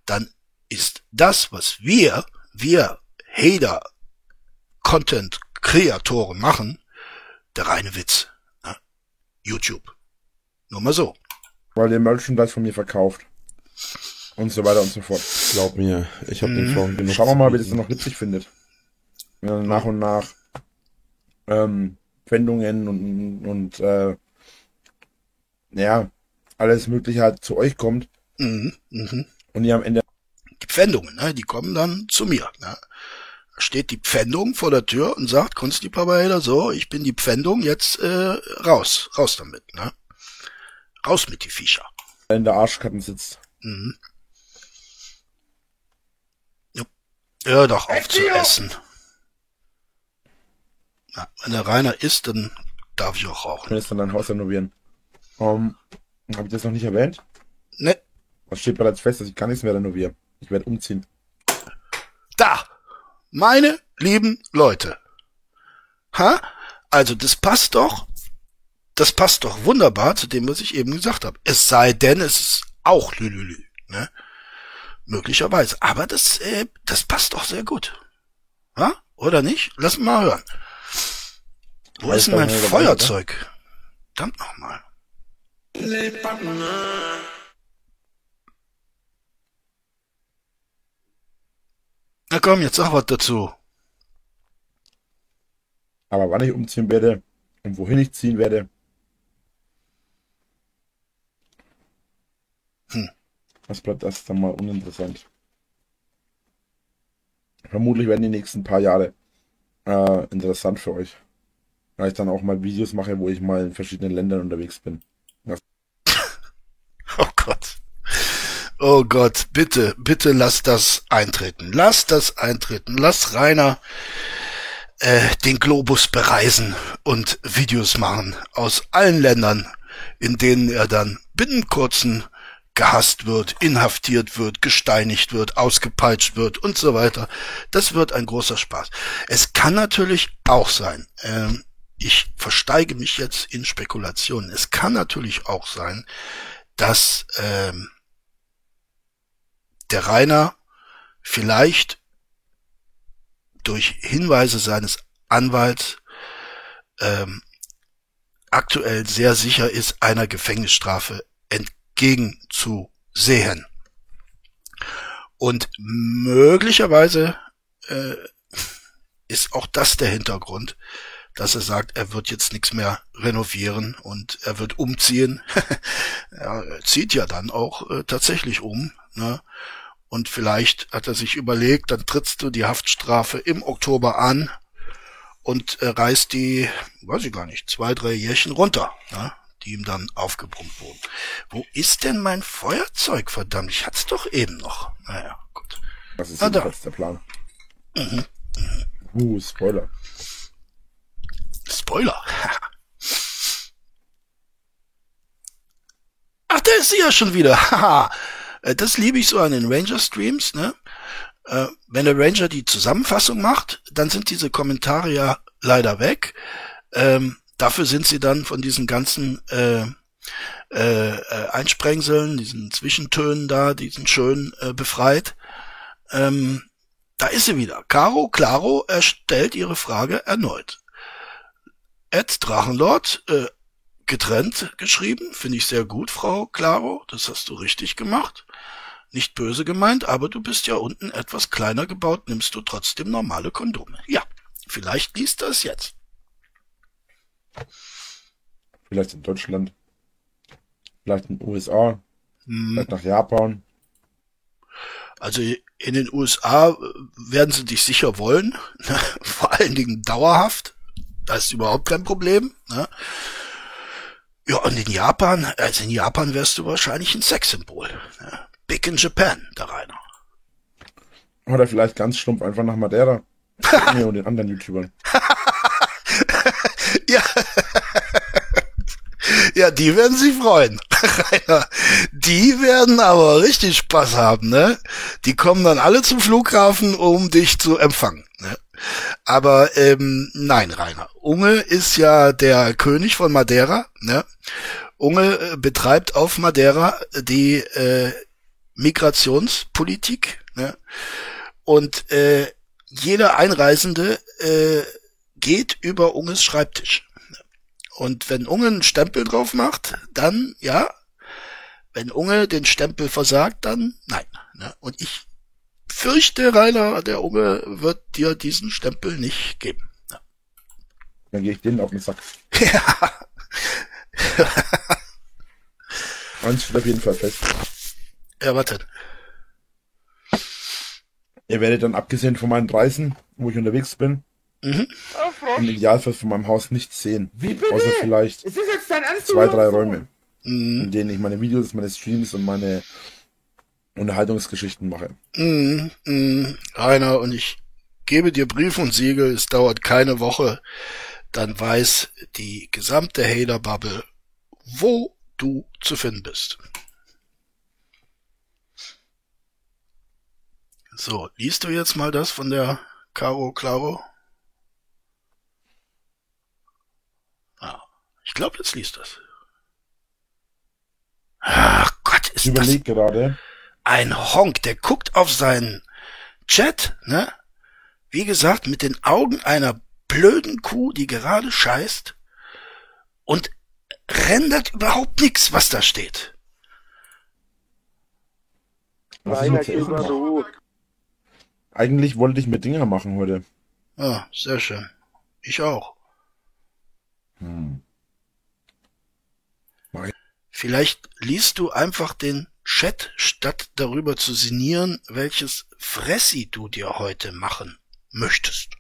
dann ist das, was wir, wir Hater Content-Kreatoren machen, der reine Witz. Ne? YouTube. Nur mal so. Weil ihr Merchandise von mir verkauft. Und so weiter und so fort. Glaub mir, ich habe den Song genug. Schauen wir mal, wie das dann noch witzig findet. Er nach und nach ähm, Pfändungen und, und äh, ja, alles Mögliche halt zu euch kommt Mhm, mhm. und ihr am Ende Die Pfändungen, ne, die kommen dann zu mir. Ne. Steht die Pfändung vor der Tür und sagt, Kunstliebhaber, so, ich bin die Pfändung, jetzt äh, raus, raus damit. Ne. Raus mit die Viecher. in der Arschkatten sitzt. Mhm. Ja. Hör doch auf zu essen. Ja, wenn der Rainer isst, dann darf ich auch rauchen. ist dann dein Haus renovieren. Um, Habe ich das noch nicht erwähnt? Ne, Das steht bereits fest, dass ich gar nichts mehr renoviere. Ich werde umziehen. da, meine lieben Leute. Ha? Also das passt doch, das passt doch wunderbar zu dem, was ich eben gesagt habe. Es sei denn, es ist auch Lülülü, ne? Möglicherweise. Aber das, äh, das passt doch sehr gut. Ha? Oder nicht? Lass mal hören. Wo Weiß ist denn mein Feuerzeug? Verdammt nochmal. Na komm, jetzt sag was dazu. Aber wann ich umziehen werde und wohin ich ziehen werde, Hm. Was bleibt das dann mal uninteressant. Vermutlich werden die nächsten paar Jahre äh, interessant für euch. Weil ich dann auch mal Videos mache, wo ich mal in verschiedenen Ländern unterwegs bin. Oh Gott. Oh Gott, bitte, bitte lass das eintreten. Lass das eintreten. Lass Rainer äh, den Globus bereisen und Videos machen aus allen Ländern, in denen er dann binnen kurzen gehasst wird, inhaftiert wird, gesteinigt wird, ausgepeitscht wird und so weiter. Das wird ein großer Spaß. Es kann natürlich auch sein, ähm, ich versteige mich jetzt in Spekulationen, es kann natürlich auch sein, dass ähm, der Rainer vielleicht durch Hinweise seines Anwalts ähm, aktuell sehr sicher ist, einer Gefängnisstrafe entgegenzusehen. Und möglicherweise äh, ist auch das der Hintergrund, dass er sagt, er wird jetzt nichts mehr renovieren und er wird umziehen. er zieht ja dann auch äh, tatsächlich um. Ne? Und vielleicht hat er sich überlegt, dann trittst du die Haftstrafe im Oktober an und äh, reißt die, weiß ich gar nicht, zwei, drei Jährchen runter, ne? Die ihm dann aufgebrummt wurden. Wo ist denn mein Feuerzeug, verdammt? Ich hat's doch eben noch. Naja, gut. Das ist Ah, da. der Plan. Uh, Spoiler. Spoiler. Ach, da ist sie ja schon wieder. Haha. Äh, das liebe ich so an den Ranger-Streams, ne? Äh, wenn der Ranger die Zusammenfassung macht, dann sind diese Kommentare ja leider weg. Ähm, dafür sind sie dann von diesen ganzen äh, äh, äh, Einsprengseln, diesen Zwischentönen da, diesen schön äh, befreit. Ähm, da ist sie wieder. Caro Claro erstellt ihre Frage erneut. Ed Drachenlord, äh, getrennt geschrieben, finde ich sehr gut, Frau Claro, das hast du richtig gemacht. Nicht böse gemeint, aber du bist ja unten etwas kleiner gebaut, nimmst du trotzdem normale Kondome. Ja, vielleicht liest es jetzt. Vielleicht in Deutschland. Vielleicht in den USA. Hm, Vielleicht nach Japan. Also in den USA werden sie dich sicher wollen, ne? vor allen Dingen dauerhaft. Da ist überhaupt kein Problem. Ne? Ja, und in Japan, also in Japan wärst du wahrscheinlich ein Sexsymbol. Ne? Big in Japan, der Rainer. Oder vielleicht ganz stumpf einfach nach Madeira. Und den anderen YouTubern. Ja. Ja, die werden sich freuen. Rainer. Die werden aber richtig Spaß haben, ne? Die kommen dann alle zum Flughafen, um dich zu empfangen. Ne? Aber ähm, nein, Rainer. Unge ist ja der König von Madeira. Ne? Unge äh, betreibt auf Madeira die äh, Migrationspolitik. Ne? Und äh, jeder Einreisende äh, geht über Unges Schreibtisch. Und wenn Unge einen Stempel drauf macht, dann ja. Wenn Unge den Stempel versagt, dann nein. Ne? Und ich fürchte, Rainer, der Unge wird dir diesen Stempel nicht geben. Ne? Dann gehe ich denen auf den Sack. Ja. Eins steht auf jeden Fall fest. Ja, warte. Ihr werdet dann abgesehen von meinen Reisen, wo ich unterwegs bin, Mhm. Im Idealfall von meinem Haus nichts sehen. Wie bitte? Außer vielleicht Ist das jetzt dein Ernst? zwei, drei so? Räume, Mhm. in denen ich meine Videos, meine Streams und meine Unterhaltungsgeschichten mache. Mhm. Mhm. Rainer, und ich gebe dir Brief und Siegel, es dauert keine Woche, dann weiß die gesamte Hater-Bubble, wo du zu finden bist. So, liest du jetzt mal das von der Caro Claro? Ah, ich glaube, jetzt liest das. Ach Gott, ist Ich das gerade, ein Honk, der guckt auf seinen Chat, ne? Wie gesagt, mit den Augen einer blöden Kuh, die gerade scheißt und rendert überhaupt nichts, was da steht. was mache. Eigentlich wollte ich mir Dinger machen heute. Ah, sehr schön. Ich auch. Hm. Vielleicht liest du einfach den Chat, statt darüber zu sinnieren, welches Fressi du dir heute machen möchtest.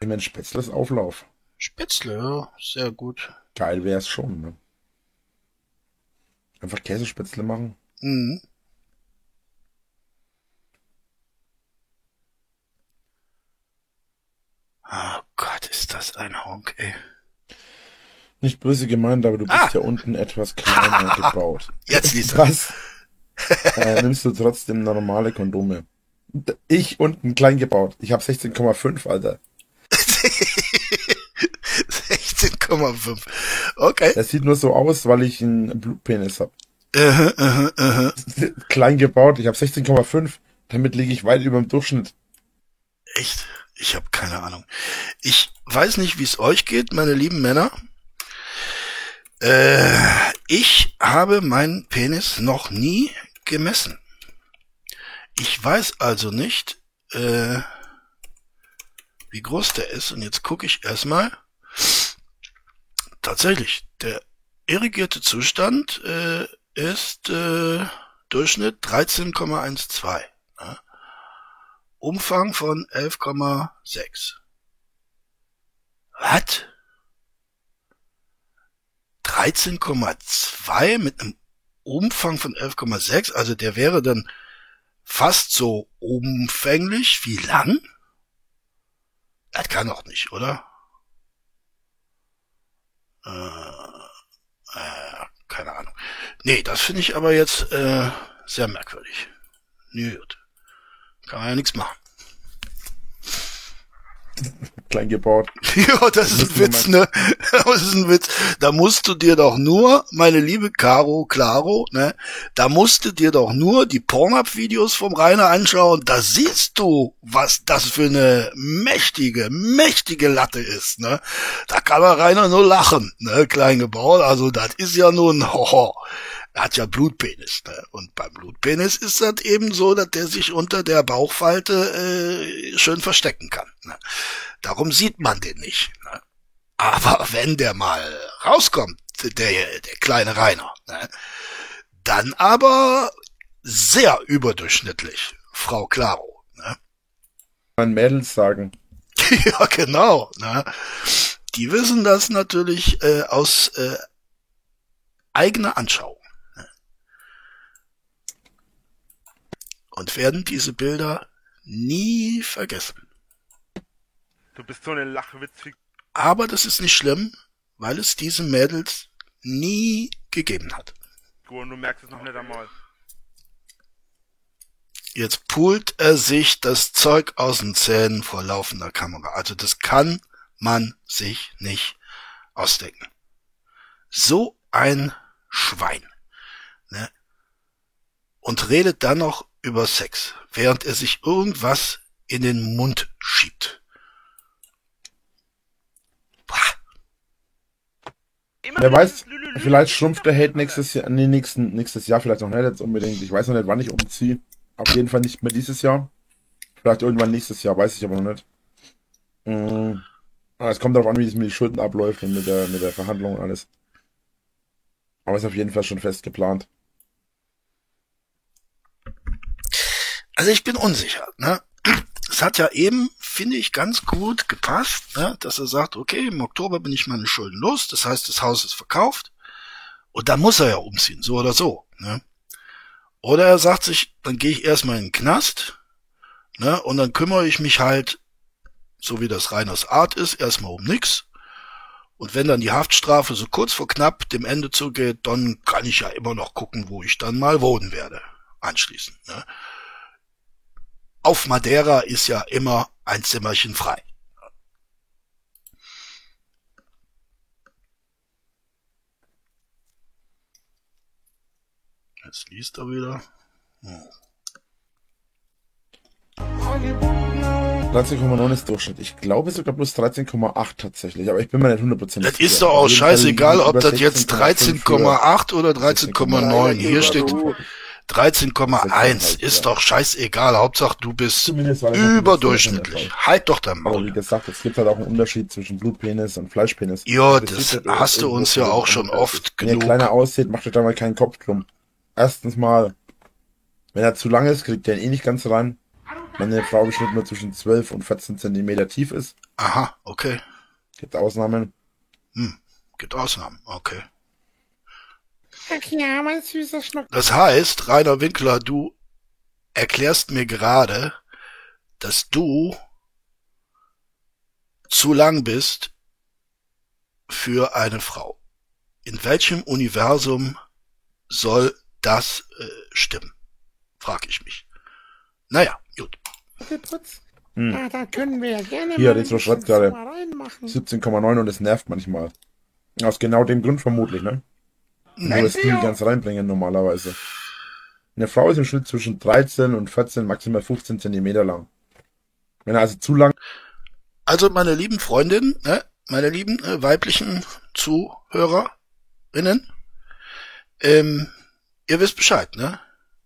Ich mein Spätzles Auflauf. Spätzle, ja, sehr gut. Geil wär's schon, ne? Einfach Käsespätzle machen. Mhm. Oh Gott, ist das ein Honk, ey. Nicht böse gemeint, aber du bist Ah. ja unten etwas kleiner gebaut. Jetzt liest. Was? äh, nimmst du trotzdem normale Kondome? Ich unten klein gebaut. Ich habe 16,5, Alter. 16,5. Okay. Das sieht nur so aus, weil ich einen Blutpenis hab. Uh uh uh Klein gebaut, ich habe 16,5. Damit liege ich weit über dem Durchschnitt. Echt? Ich habe keine Ahnung. Ich weiß nicht, wie es euch geht, meine lieben Männer. Äh, ich habe meinen Penis noch nie gemessen. Ich weiß also nicht, äh, wie groß der ist. Und jetzt gucke ich erstmal. Tatsächlich, der irrigierte Zustand äh, ist äh, Durchschnitt 13,12. Ja. Umfang von 11,6. Was? 13,2 mit einem Umfang von 11,6? Also der wäre dann fast so umfänglich wie lang? Das kann doch nicht, oder? Äh, äh, keine Ahnung. Nee, das finde ich aber jetzt äh, sehr merkwürdig. Nö, gut. Kann man ja nichts machen. Klein gebaut. Ja, das ist ein Witz, ne? Das ist ein Witz. Da musst du dir doch nur, meine liebe Caro, Claro, ne? Da musst du dir doch nur die Pornhub-Videos vom Rainer anschauen. Da siehst du, was das für eine mächtige, mächtige Latte ist, ne? Da kann man Rainer nur lachen, ne? Klein gebaut. Also, das ist ja nun, hoho. Er hat ja Blutpenis, ne? Und beim Blutpenis ist das eben so, dass der sich unter der Bauchfalte äh, schön verstecken kann. Ne? Darum sieht man den nicht. Ne? Aber wenn der mal rauskommt, der, der kleine Rainer, ne? dann aber sehr überdurchschnittlich, Frau Claro. Ne? Mein Mädels sagen. ja, genau. Ne? Die wissen das natürlich äh, aus äh, eigener Anschauung. Ne? Und werden diese Bilder nie vergessen. Du bist so eine Lachwitzfigur Aber das ist nicht schlimm, weil es diese Mädels nie gegeben hat. und du merkst es noch nicht einmal. Jetzt pult er sich das Zeug aus den Zähnen vor laufender Kamera. Also das kann man sich nicht ausdenken. So ein Schwein. Ne? Und redet dann noch über Sex, während er sich irgendwas in den Mund schiebt. Wer weiß, vielleicht schrumpft der Hate nächstes Jahr, nee, nächsten, nächstes Jahr vielleicht noch nicht jetzt unbedingt. Ich weiß noch nicht, wann ich umziehe. Auf jeden Fall nicht mehr dieses Jahr. Vielleicht irgendwann nächstes Jahr, weiß ich aber noch nicht. Aber es kommt darauf an, wie es mit den Schulden abläuft und mit der, mit der Verhandlung und alles. Aber ist auf jeden Fall schon fest geplant. Also ich bin unsicher. Ne? Es hat ja eben, finde ich, ganz gut gepasst, ne? dass er sagt, okay, im Oktober bin ich meine Schulden los, das heißt, das Haus ist verkauft und dann muss er ja umziehen, so oder so. Ne? Oder er sagt sich, dann gehe ich erstmal in den Knast ne? und dann kümmere ich mich halt, so wie das Reiners Art ist, erstmal um nix. Und wenn dann die Haftstrafe so kurz vor knapp dem Ende zugeht, dann kann ich ja immer noch gucken, wo ich dann mal wohnen werde. Anschließend. Ne? Auf Madeira ist ja immer ein Zimmerchen frei. Jetzt liest er wieder. Hm. 13,9 ist Durchschnitt. Ich glaube sogar plus 13,8 tatsächlich, aber ich bin mir nicht 100% Das sicher. ist doch auch scheißegal, ob das jetzt 16,5 für- 13,8 oder 13,9. Hier steht 13,1. halt, Ist ja. doch scheißegal. Hauptsache du bist das überdurchschnittlich. Halt doch dein Aber wie Maul. gesagt, es gibt halt auch einen Unterschied zwischen Blutpenis und Fleischpenis. Ja, Das das sieht halt hast du uns ja auch schon oft aus. Wenn er genug. kleiner aussieht, macht euch da mal keinen Kopf drum. Erstens mal, wenn er zu lang ist, kriegt er ihn eh nicht ganz rein. Wenn eine Frau im Schnitt nur zwischen 12 und 14 Zentimeter tief ist, Aha, okay. gibt Ausnahmen. Gibt Ausnahmen. Okay. Ach ja, mein süßer Schnuck. Das heißt, Rainer Winkler, du erklärst mir gerade, dass du zu lang bist für eine Frau. In welchem Universum soll das äh, stimmen? Frag ich mich. Naja, gut. Putz. Hm. Ja, da können wir ja gerne Hier, mal Retro ein schreibt gerade. Sauereien machen. 17,9 und es nervt manchmal. Aus genau dem Grund vermutlich, ne? Nur das nie ganz reinbringen normalerweise. Eine Frau ist im Schnitt zwischen 13 und 14, maximal 15 Zentimeter lang. Wenn er also zu lang Also, meine lieben Freundinnen, ne, meine lieben äh, weiblichen Zuhörerinnen, ähm, ihr wisst Bescheid, ne?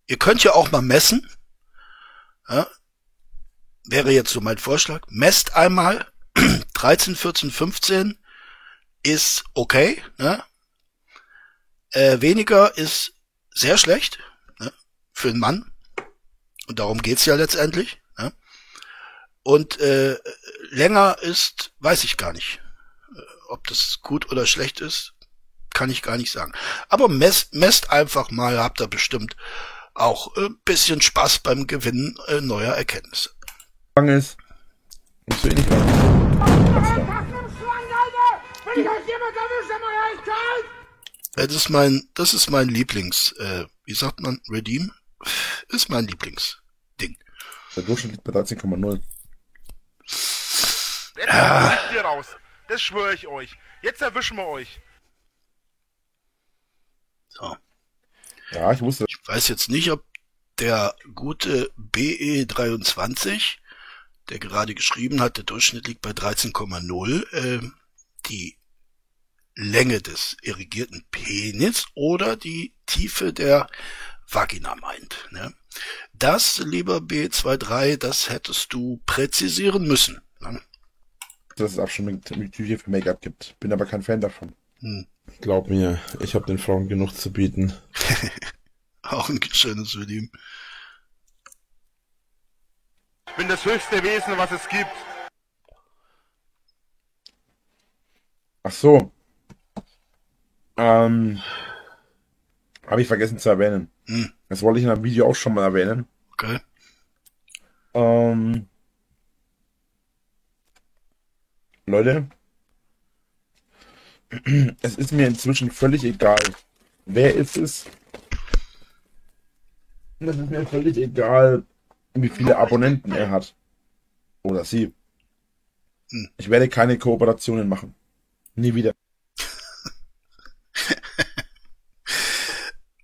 Ihr könnt ja auch mal messen. Ja? Wäre jetzt so mein Vorschlag. Messt einmal 13, 14, 15 ist okay, ne? Äh, weniger ist sehr schlecht, ne? Für einen Mann. Und darum geht's ja letztendlich. Ne? Und äh, länger ist, weiß ich gar nicht. Äh, Ob das gut oder schlecht ist, kann ich gar nicht sagen. Aber messt, messt einfach mal, habt ihr bestimmt auch ein äh, bisschen Spaß beim Gewinnen äh, neuer Erkenntnisse. lang ist, musst du eh Das ist mein, das ist mein Lieblings, äh, wie sagt man, Redeem? Ist mein Lieblingsding. Der Durchschnitt liegt bei 13,0. Jetzt ja. wir raus. Das schwöre ich euch. Jetzt erwischen wir euch. So. Ja, ich wusste. Ich weiß jetzt nicht, ob der gute BE23, der gerade geschrieben hat, der Durchschnitt liegt bei 13,0, äh, die Länge des irrigierten Penis oder die Tiefe der Vagina meint. Ne? Das, lieber B23, das hättest du präzisieren müssen. Ne? dass es auch schon mit, mit Tücher für Make-up gibt. Bin aber kein Fan davon. Hm. Glaub mir, ich habe den Frauen genug zu bieten. Auch ein schönes Redeem. Ich bin das höchste Wesen, was es gibt. Ach so. Ähm, habe ich vergessen zu erwähnen. Hm. Das wollte ich in einem Video auch schon mal erwähnen. Okay. Ähm, Leute, es ist mir inzwischen völlig egal, wer ist es. Und Es ist mir völlig egal, wie viele Abonnenten er hat. Oder sie. Hm. Ich werde keine Kooperationen machen. Nie wieder.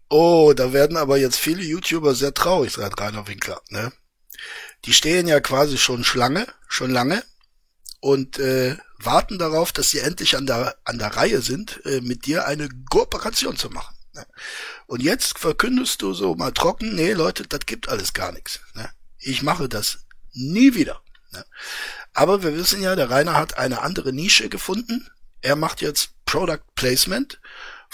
Oh, da werden aber jetzt viele YouTuber sehr traurig, sagt Rainer Winkler. Ne? Die stehen ja quasi schon Schlange, schon lange und äh, warten darauf, dass sie endlich an der an der Reihe sind, äh, mit dir eine Kooperation zu machen. Ne? Und jetzt verkündest du so mal trocken, nee Leute, das gibt alles gar nichts. Ne? Ich mache das nie wieder. Ne? Aber wir wissen ja, der Rainer hat eine andere Nische gefunden. Er macht jetzt Product Placement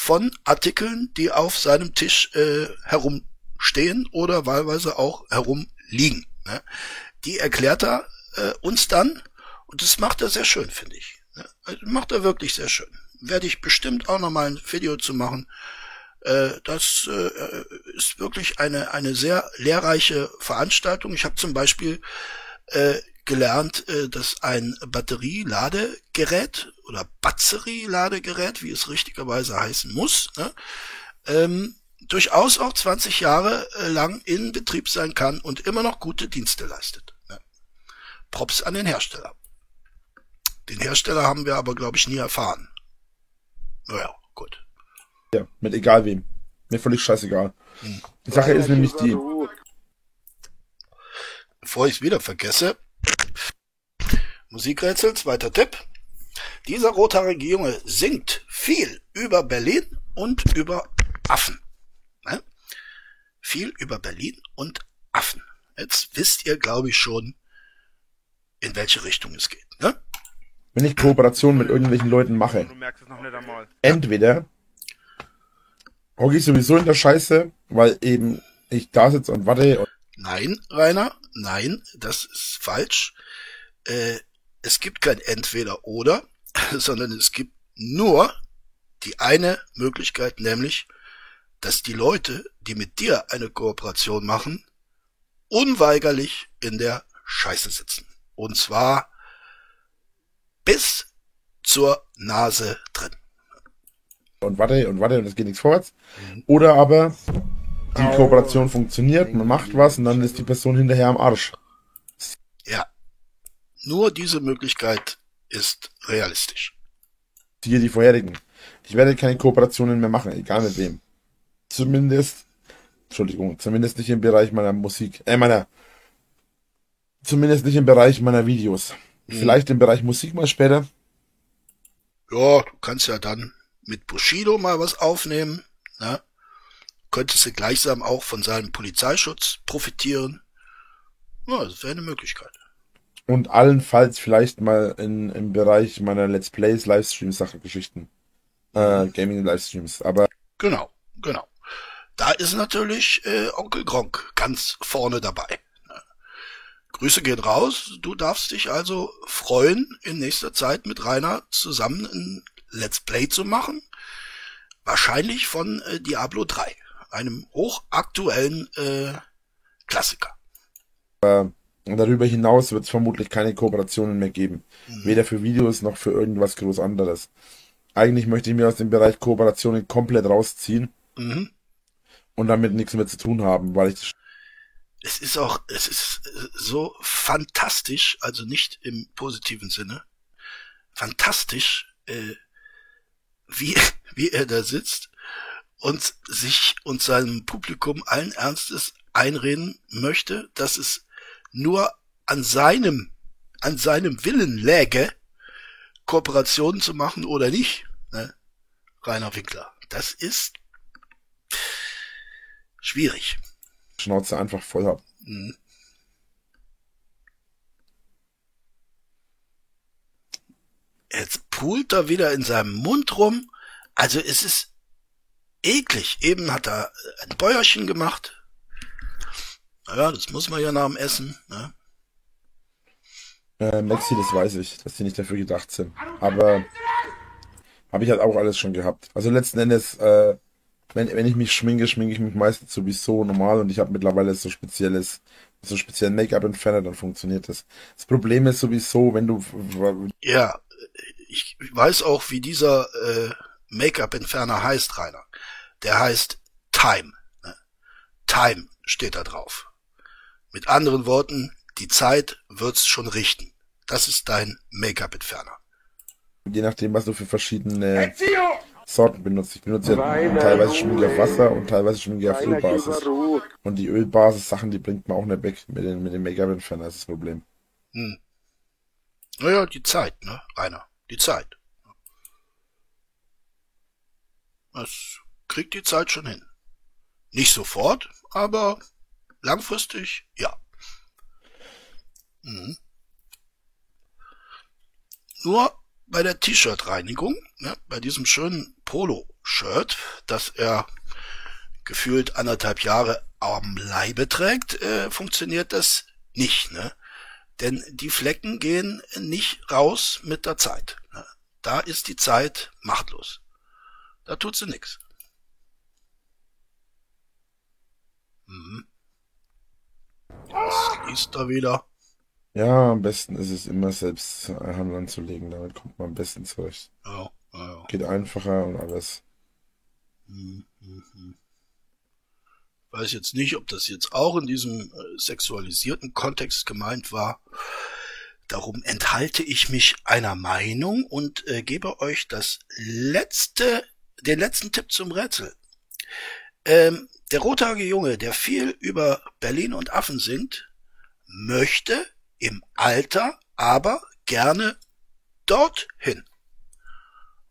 von Artikeln, die auf seinem Tisch äh, herumstehen oder wahlweise auch herumliegen. Ne? Die erklärt er äh, uns dann und das macht er sehr schön, finde ich. Ne? Also macht er wirklich sehr schön. Werde ich bestimmt auch noch mal ein Video zu machen. Äh, das äh, ist wirklich eine, eine sehr lehrreiche Veranstaltung. Ich habe zum Beispiel äh, gelernt, äh, dass ein Batterieladegerät oder Batterieladegerät, wie es richtigerweise heißen muss, ne, ähm, durchaus auch 20 Jahre äh, lang in Betrieb sein kann und immer noch gute Dienste leistet. Ne. Props an den Hersteller. Den Hersteller haben wir aber, glaube ich, nie erfahren. Naja, gut. Ja, mit egal wem. Mir völlig scheißegal. Hm. Die Sache ist nämlich die. Bevor ich es wieder vergesse, Musikrätsel, zweiter Tipp. Dieser rothaarige Junge singt viel über Berlin und über Affen. Ne? Viel über Berlin und Affen. Jetzt wisst ihr, glaube ich, schon, in welche Richtung es geht. Ne? Wenn ich Kooperation mit irgendwelchen Leuten mache, entweder hocke ich sowieso in der Scheiße, weil eben ich da sitze und warte. Und nein, Rainer, nein, das ist falsch. Äh, es gibt kein entweder oder, sondern es gibt nur die eine Möglichkeit, nämlich, dass die Leute, die mit dir eine Kooperation machen, unweigerlich in der Scheiße sitzen. Und zwar bis zur Nase drin. Und warte und warte und es geht nichts vorwärts. Mhm. Oder aber die Kooperation funktioniert, man macht was und dann ist die Person hinterher am Arsch. Ja. Nur diese Möglichkeit ist realistisch. Hier die vorherigen. Ich werde keine Kooperationen mehr machen, egal mit wem. Zumindest, Entschuldigung, zumindest nicht im Bereich meiner Musik, äh, meiner, zumindest nicht im Bereich meiner Videos. Mhm. Vielleicht im Bereich Musik mal später. Ja, du kannst ja dann mit Bushido mal was aufnehmen, ne? Könntest du gleichsam auch von seinem Polizeischutz profitieren. Ja, das wäre eine Möglichkeit und allenfalls vielleicht mal in, im Bereich meiner Let's Plays, Livestreams, Sache, Geschichten. Äh, Gaming Livestreams. Aber. Genau, genau. Da ist natürlich äh, Onkel Gronk ganz vorne dabei. Grüße gehen raus. Du darfst dich also freuen, in nächster Zeit mit Rainer zusammen ein Let's Play zu machen. Wahrscheinlich von äh, Diablo 3, einem hochaktuellen äh, Klassiker. Äh, und darüber hinaus wird es vermutlich keine Kooperationen mehr geben. Mhm. Weder für Videos noch für irgendwas groß anderes. Eigentlich möchte ich mir aus dem Bereich Kooperationen komplett rausziehen. Mhm. Und damit nichts mehr zu tun haben, weil ich es ist auch, es ist äh, so fantastisch, also nicht im positiven Sinne, fantastisch, äh, wie, wie er da sitzt und sich und seinem Publikum allen Ernstes einreden möchte, dass es nur an seinem, an seinem Willen läge, Kooperationen zu machen oder nicht, ne? Rainer Winkler. Das ist schwierig. Schnauze einfach voll hab. Mhm. Jetzt pult er wieder in seinem Mund rum. Also es ist eklig. Eben hat er ein Bäuerchen gemacht. Ja, das muss man ja nach dem Essen. Ne? Äh, Maxi, das weiß ich, dass die nicht dafür gedacht sind. Aber habe ich halt auch alles schon gehabt. Also letzten Endes, äh, wenn, wenn ich mich schminke, schminke ich mich meistens sowieso normal und ich habe mittlerweile so spezielles, so speziellen Make-up-Entferner, dann funktioniert das. Das Problem ist sowieso, wenn du... Ja, ich weiß auch, wie dieser äh, Make-up-Entferner heißt, Rainer. Der heißt Time. Ne? Time steht da drauf. Mit anderen Worten, die Zeit wird's schon richten. Das ist dein Make-up-Entferner. Je nachdem, was du für verschiedene Sorten benutzt. Ich benutze ja teilweise Schminke auf Wasser und teilweise Schminke auf Ölbasis. Und die Ölbasis-Sachen, die bringt man auch nicht weg mit den, mit dem Make-up-Entferner, das ist das Problem. Hm. Naja, die Zeit, ne, Rainer. Die Zeit. Das kriegt die Zeit schon hin. Nicht sofort, aber Langfristig, ja. Mhm. nur bei der T-Shirt-Reinigung, ne, bei diesem schönen Polo-Shirt, das er gefühlt anderthalb Jahre am Leibe trägt, äh, funktioniert das nicht, ne? Denn die Flecken gehen nicht raus mit der Zeit. Ne? Da ist die Zeit machtlos. Da tut sie nix. Mhm. Was liest da wieder? Ja, am besten ist es immer selbst Hand anzulegen, damit kommt man am besten zurecht. Ja, ja, ja. Geht einfacher und alles. Mhm, mhm. Weiß jetzt nicht, ob das jetzt auch in diesem äh, sexualisierten Kontext gemeint war. Darum enthalte ich mich einer Meinung und äh, gebe euch das letzte, den letzten Tipp zum Rätsel. Ähm, der rothaarige Junge, der viel über Berlin und Affen singt, möchte im Alter aber gerne dorthin.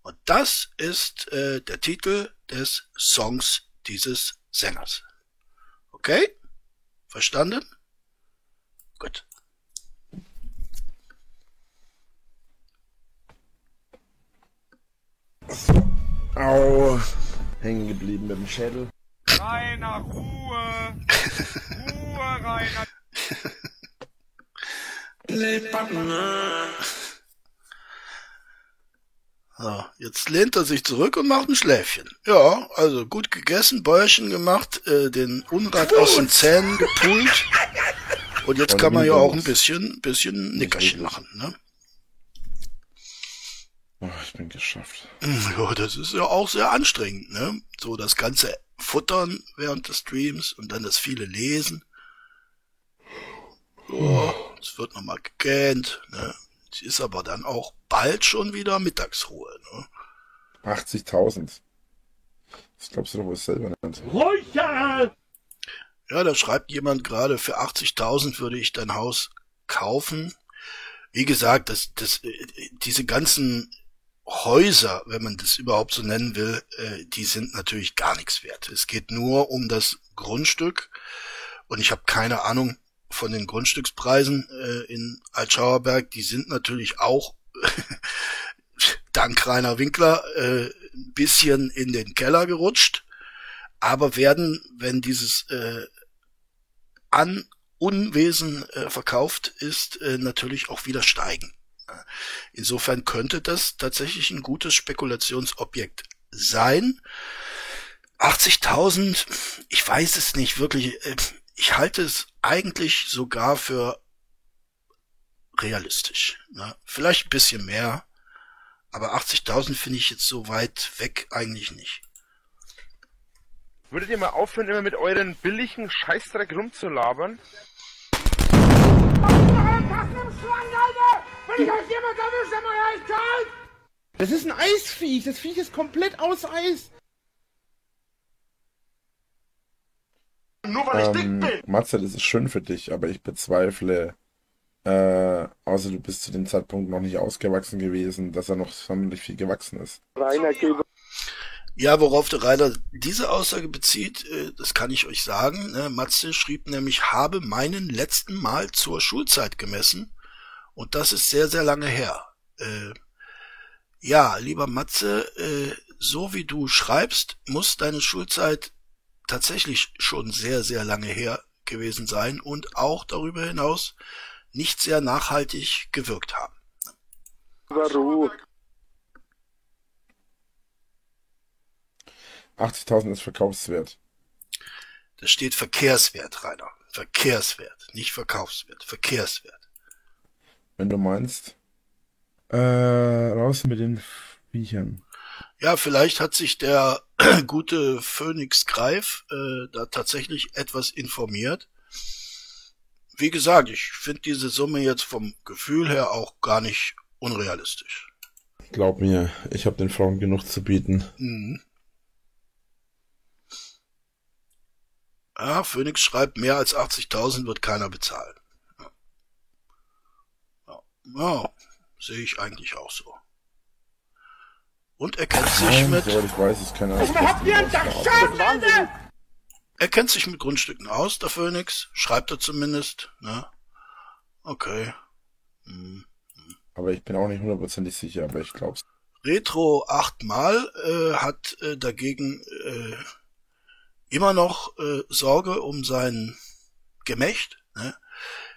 Und das ist äh, der Titel des Songs dieses Sängers. Okay? Verstanden? Gut. Au. Hängen geblieben mit dem Schädel. Rainer, Ruhe! Ruhe, Rainer! So, jetzt lehnt er sich zurück und macht ein Schläfchen. Ja, also gut gegessen, Bäuerchen gemacht, äh, den Unrat aus den Zähnen gepult. Und jetzt kann man ja auch ein bisschen, bisschen Nickerchen machen, ne? Oh, ich bin geschafft. Ja, das ist ja auch sehr anstrengend, ne? So das ganze Futtern während des Streams und dann das viele Lesen. Ja, es wird nochmal gegähnt, ne? Es ist aber dann auch bald schon wieder Mittagsruhe, ne? 80.000. Das glaubst du doch wohl selber nicht. Ja, da schreibt jemand gerade, für 80.000 würde ich dein Haus kaufen. Wie gesagt, das, das, äh, diese ganzen Häuser, wenn man das überhaupt so nennen will, äh, die sind natürlich gar nichts wert. Es geht nur um das Grundstück und ich habe keine Ahnung von den Grundstückspreisen äh, in Altschauerberg. Die sind natürlich auch dank Rainer Winkler äh, ein bisschen in den Keller gerutscht, aber werden, wenn dieses äh, an Unwesen äh, verkauft ist, äh, natürlich auch wieder steigen. Insofern könnte das tatsächlich ein gutes Spekulationsobjekt sein. 80.000, ich weiß es nicht wirklich. äh, Ich halte es eigentlich sogar für realistisch. Ne? Vielleicht ein bisschen mehr, aber 80.000 finde ich jetzt so weit weg eigentlich nicht. Würdet ihr mal aufhören, immer mit euren billigen Scheißdreck rumzulabern? Das ist ein Eisviech. Das Viech ist komplett aus Eis. Nur weil ich dick Ähm, bin. Matze, das ist schön für dich, aber ich bezweifle, äh, außer du bist zu dem Zeitpunkt noch nicht ausgewachsen gewesen, dass er noch sonderlich viel gewachsen ist. Ja, worauf der Rainer diese Aussage bezieht, äh, das kann ich euch sagen. Ne? Matze schrieb nämlich, habe meinen letzten Mal zur Schulzeit gemessen und das ist sehr, sehr lange her. Äh, ja, lieber Matze, äh, so wie du schreibst, muss deine Schulzeit tatsächlich schon sehr, sehr lange her gewesen sein und auch darüber hinaus nicht sehr nachhaltig gewirkt haben. Warum? 80.000 ist verkaufswert. Da steht Verkehrswert, Rainer. Verkehrswert, nicht Verkaufswert. Verkehrswert. Wenn du meinst. Äh, raus mit den Viechern. Ja, vielleicht hat sich der gute Phoenix Greif äh, da tatsächlich etwas informiert. Wie gesagt, ich finde diese Summe jetzt vom Gefühl her auch gar nicht unrealistisch. Glaub mir, ich habe den Frauen genug zu bieten. Mhm. Ja, Phoenix schreibt, mehr als 80.000 wird keiner bezahlen. Ja, sehe ich eigentlich auch so. Und er kennt sich mit, soweit ich weiß, ist keiner habt ihr einen Dachschaden? er kennt sich mit Grundstücken aus, der Phoenix, schreibt er zumindest, ne? Okay. Hm. Aber ich bin auch nicht hundertprozentig sicher, aber ich glaub's. Retro achtmal äh, hat äh, dagegen äh, immer noch äh, Sorge um sein Gemächt. Ne?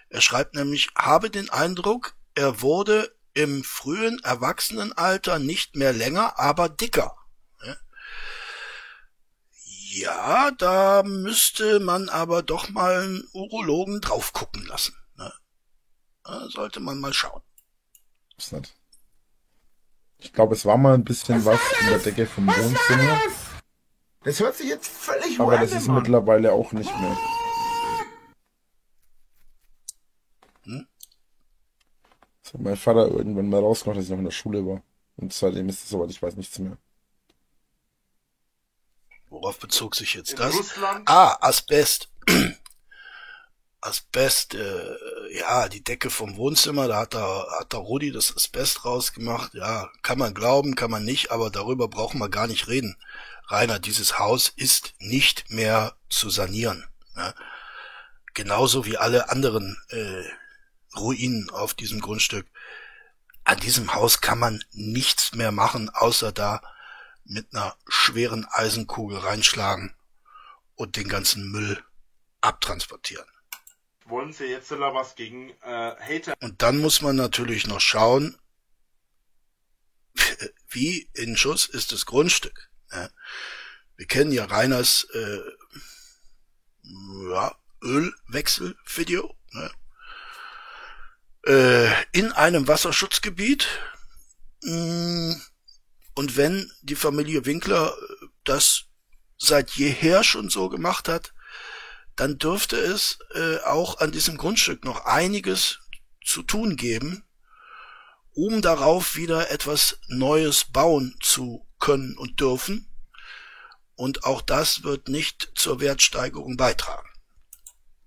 Er schreibt nämlich, habe den Eindruck, er wurde im frühen Erwachsenenalter nicht mehr länger, aber dicker. Ja, da müsste man aber doch mal einen Urologen drauf gucken lassen. Ne? Da sollte man mal schauen. Ist nicht. Ich glaube, es war mal ein bisschen was in der Decke vom Wohnzimmer. Das hört sich jetzt völlig Aber das ist an. mittlerweile auch nicht mehr. Hm? Das hat mein Vater irgendwann mal rausgemacht, als ich noch in der Schule war. Und seitdem ist es soweit, ich weiß nichts mehr. Worauf bezog sich jetzt In das? Russland? Ah, Asbest. Asbest, äh, ja, die Decke vom Wohnzimmer, da hat der, hat der Rudi das Asbest rausgemacht. Ja, kann man glauben, kann man nicht, aber darüber brauchen wir gar nicht reden. Rainer, dieses Haus ist nicht mehr zu sanieren. Ne? Genauso wie alle anderen äh, Ruinen auf diesem Grundstück. An diesem Haus kann man nichts mehr machen, außer da mit einer schweren Eisenkugel reinschlagen und den ganzen Müll abtransportieren. Wollen Sie jetzt sogar was gegen äh, Hater? Und dann muss man natürlich noch schauen, wie in Schuss ist das Grundstück. Ja. Wir kennen ja Reiners äh, ja, Ölwechselvideo. Ne? Äh, in einem Wasserschutzgebiet. Mm, Und wenn die Familie Winkler äh, das seit jeher schon so gemacht hat, dann dürfte es äh, auch an diesem Grundstück noch einiges zu tun geben, um darauf wieder etwas Neues bauen zu können und dürfen. Und auch das wird nicht zur Wertsteigerung beitragen.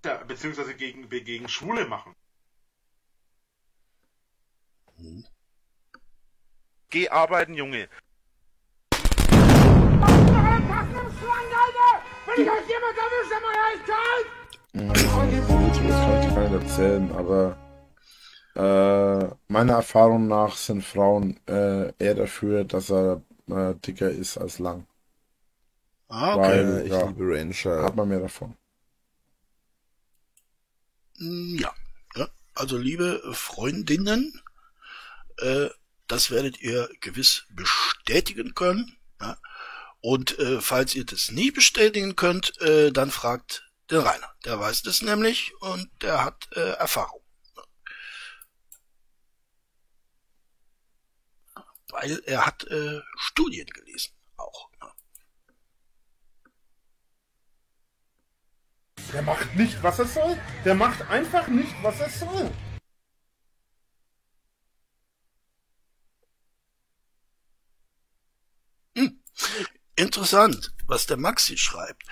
Ja, beziehungsweise gegen, gegen Schwule machen. Geh arbeiten, Junge. Ja, gut, das kann ich gar nicht erzählen, aber äh, meiner Erfahrung nach sind Frauen äh, eher dafür, dass er äh, dicker ist als lang. Ah, okay. Weil, ich ja, liebe Ranger. hat man mehr davon. Mm, Ja, ja. Also liebe Freundinnen, äh, das werdet ihr gewiss bestätigen können. Ja? Und äh, falls ihr das nie bestätigen könnt, äh, dann fragt den Rainer. Der weiß das nämlich und der hat äh, Erfahrung. Weil er hat äh, Studien gelesen auch. Der macht nicht, was er soll. Der macht einfach nicht, was er soll. Interessant, was der Maxi schreibt.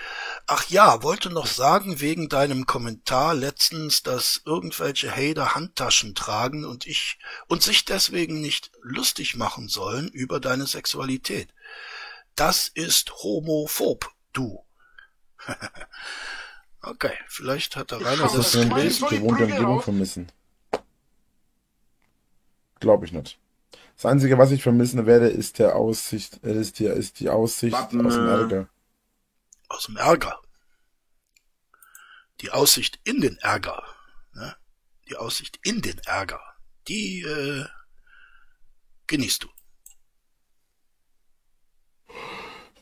Ach ja, wollte noch sagen, wegen deinem Kommentar letztens, dass irgendwelche Hater Handtaschen tragen und ich und sich deswegen nicht lustig machen sollen über deine Sexualität. Das ist homophob, du. okay, vielleicht hat der Rainer Das das ist ein gelesen. gewohnte Umgebung vermissen. Glaube ich nicht. Das Einzige, was ich vermissen werde, ist der Aussicht, äh, ist die, ist die Aussicht Warten, aus dem äh, Ärger. Aus dem Ärger. Die Aussicht in den Ärger. Ne? Die Aussicht in den Ärger. Die äh, genießt du.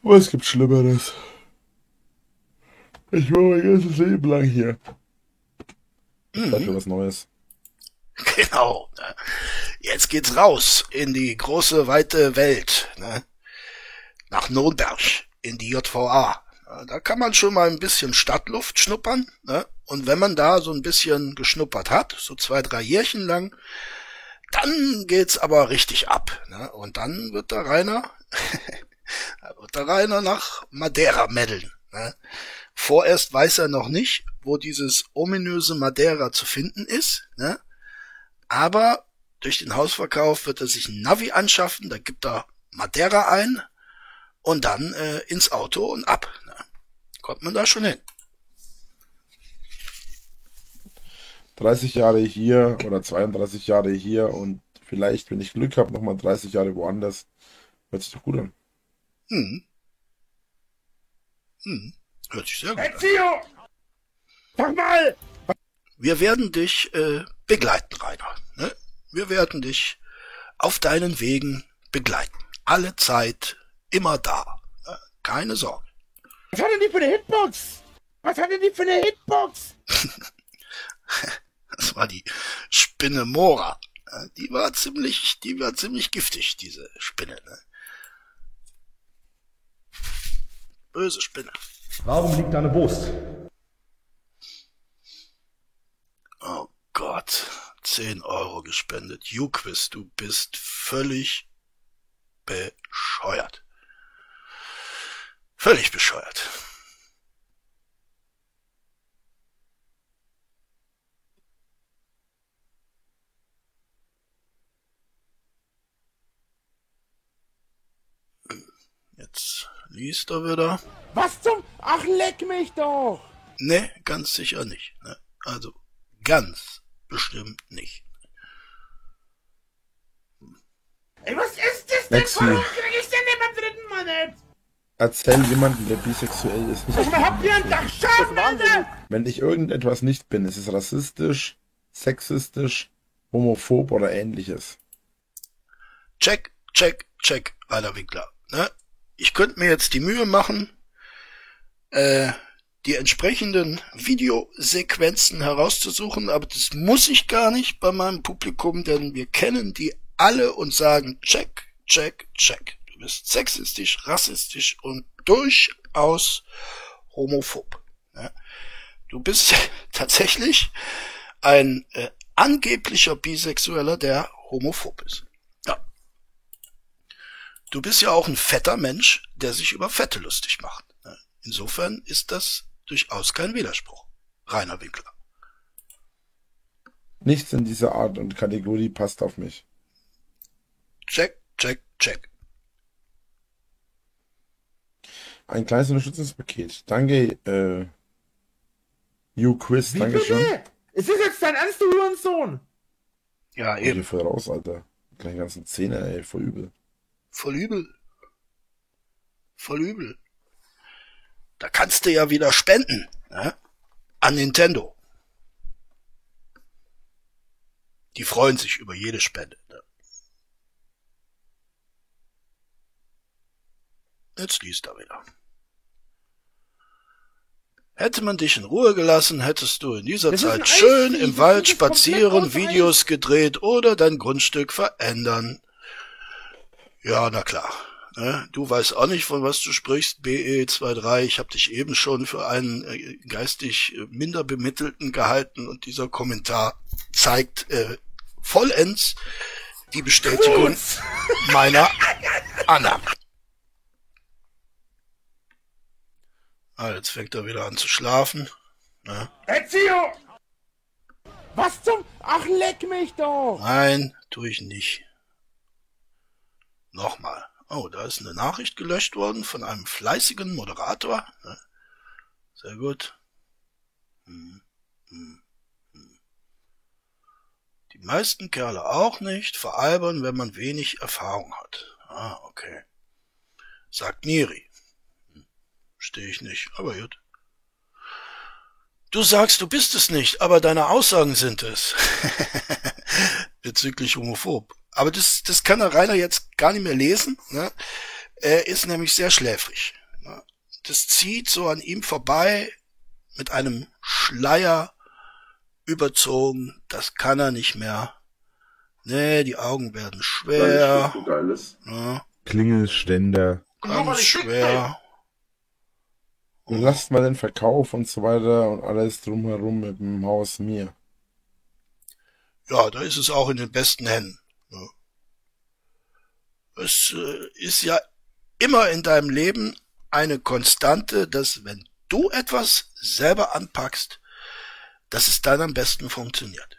Aber es gibt Schlimmeres. Ich war mein ganzes Leben lang hier. Zeit für was Neues. Genau. Jetzt geht's raus in die große, weite Welt. Ne? Nach Nürnberg, in die JVA. Da kann man schon mal ein bisschen Stadtluft schnuppern. Ne? Und wenn man da so ein bisschen geschnuppert hat, so zwei, drei Jährchen lang, dann geht's aber richtig ab. Ne? Und dann wird der Rainer, wird der Rainer nach Madeira meddeln. Ne? Vorerst weiß er noch nicht, wo dieses ominöse Madeira zu finden ist. Ne? Aber durch den Hausverkauf wird er sich ein Navi anschaffen, da gibt er Madeira ein und dann äh, ins Auto und ab. Ne? Kommt man da schon hin. 30 Jahre hier oder 32 Jahre hier und vielleicht, wenn ich Glück habe, nochmal 30 Jahre woanders. Hört sich doch gut an. Hm. Hm. Hört sich sehr gut an. Ezio! Sag mal! Wir werden dich äh, begleiten, Rainer. Ne? Wir werden dich auf deinen Wegen begleiten. Alle Zeit, immer da. Ne? Keine Sorge. Was hat denn die für eine Hitbox? Was hat denn die für eine Hitbox? Das war die Spinne Mora. Äh, Die war ziemlich, die war ziemlich giftig, diese Spinne. Ne? Böse Spinne. Warum liegt da eine Wurst? Oh Gott. 10 Euro gespendet. Juquist, du bist völlig bescheuert. Völlig bescheuert. Jetzt liest er wieder. Was zum... Ach, leck mich doch! Ne, ganz sicher nicht. Ne? Also ganz bestimmt nicht. Ey, was ist das denn? Warum krieg ich denn nicht beim dritten Mal nicht? Erzähl jemanden, der bisexuell ist, nicht. Mal, habt ihr einen Dachschaden, Alter? Wenn ich irgendetwas nicht bin, ist es rassistisch, sexistisch, homophob oder ähnliches. Check, check, check, Rainer Winkler. Ne? Ich könnte mir jetzt die Mühe machen, äh, die entsprechenden Videosequenzen herauszusuchen, aber das muss ich gar nicht bei meinem Publikum, denn wir kennen die alle und sagen check, check, check. Du bist sexistisch, rassistisch und durchaus homophob. Ja? Du bist tatsächlich ein äh, angeblicher Bisexueller, der homophob ist. Ja. Du bist ja auch ein fetter Mensch, der sich über Fette lustig macht. Insofern ist das durchaus kein Widerspruch. Rainer Winkler. Nichts in dieser Art und Kategorie passt auf mich. Check, check, check. Ein kleines Unterstützungspaket. Danke, äh, You Quiz, Wie Dankeschön. bitte? Ist das jetzt dein Ernst, du Hurensohn? Ja, eben. voll raus, Alter. Gleich ganzen Zähne, ey, voll übel. Voll übel. Voll übel. Da kannst du ja wieder spenden. Ne? An Nintendo. Die freuen sich über jede Spende. Ne? Jetzt liest er wieder. Hätte man dich in Ruhe gelassen, hättest du in dieser Das Zeit schön im Wald spazieren, Videos gedreht oder dein Grundstück verändern. Ja, na klar. Ne? Du weißt auch nicht, von was du sprichst, BE23. Ich habe dich eben schon für einen äh, geistig äh, minder bemittelten gehalten und dieser Kommentar zeigt äh, vollends die Bestätigung meiner Annahme. Ah, jetzt fängt er wieder an zu schlafen. Ne? Ezio! Was zum... Ach, leck mich doch! Nein, tue ich nicht. Nochmal. Oh, da ist eine Nachricht gelöscht worden von einem fleißigen Moderator. Ne? Sehr gut. Hm, hm, hm. Die meisten Kerle auch nicht, veralbern, wenn man wenig Erfahrung hat. Ah, okay. Sagt. Hm, Stehe ich nicht, aber gut. Du sagst, du bist es nicht, aber deine Aussagen sind es. Bezüglich homophob. Aber das, das kann der Rainer jetzt gar nicht mehr lesen. Ne? Er ist nämlich sehr schläfrig. Ne? Das zieht so an ihm vorbei mit einem Schleier überzogen. Das kann er nicht mehr. Nee, die Augen werden schwer. Ne? Klingelständer. Ganz schwer. Und lasst mal den Verkauf und so weiter und alles drumherum mit dem Haus mir. Ja, da ist es auch in den besten Händen. Es äh, ist ja immer in deinem Leben eine Konstante, dass wenn du etwas selber anpackst, dass es dann am besten funktioniert.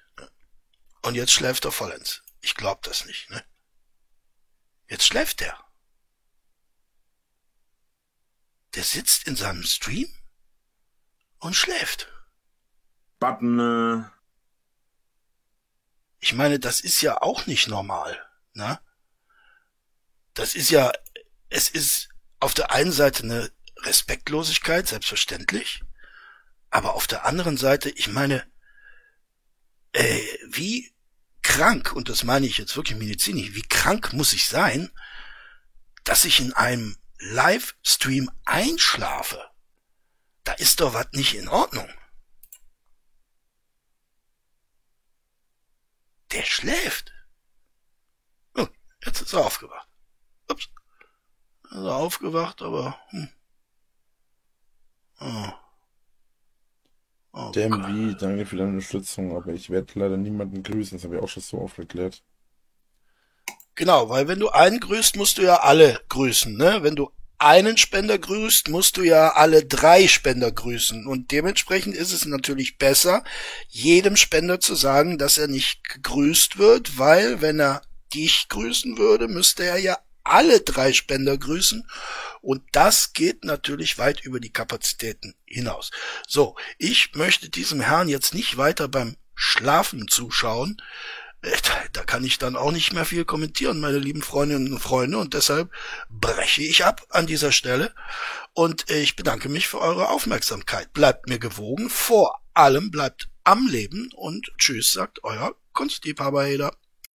Und jetzt schläft er vollends. Ich glaub das nicht. Ne? Jetzt schläft er. Der sitzt in seinem Stream und schläft. Button, äh, ich meine, das ist ja auch nicht normal, ne? Das ist ja, es ist auf der einen Seite eine Respektlosigkeit, selbstverständlich, aber auf der anderen Seite, ich meine, äh, wie krank, und das meine ich jetzt wirklich medizinisch, wie krank muss ich sein, dass ich in einem Livestream einschlafe? Da ist doch was nicht in Ordnung. Der schläft. Oh, jetzt ist er aufgewacht. Ups. Er aufgewacht, aber... Hm. Oh. Oh DMV, danke für deine Unterstützung, aber ich werde leider niemanden grüßen, das habe ich auch schon so oft erklärt. Genau, weil wenn du einen grüßt, musst du ja alle grüßen, ne? Wenn du einen Spender grüßt, musst du ja alle drei Spender grüßen. Und dementsprechend ist es natürlich besser, jedem Spender zu sagen, dass er nicht gegrüßt wird, weil wenn er dich grüßen würde, müsste er ja alle drei Spender grüßen. Und das geht natürlich weit über die Kapazitäten hinaus. So, ich möchte diesem Herrn jetzt nicht weiter beim Schlafen zuschauen. Äh, da kann ich dann auch nicht mehr viel kommentieren, meine lieben Freundinnen und Freunde, und deshalb breche ich ab an dieser Stelle. Und ich bedanke mich für eure Aufmerksamkeit. Bleibt mir gewogen, vor allem bleibt am Leben und tschüss, sagt euer Kunstliebhaber Heder.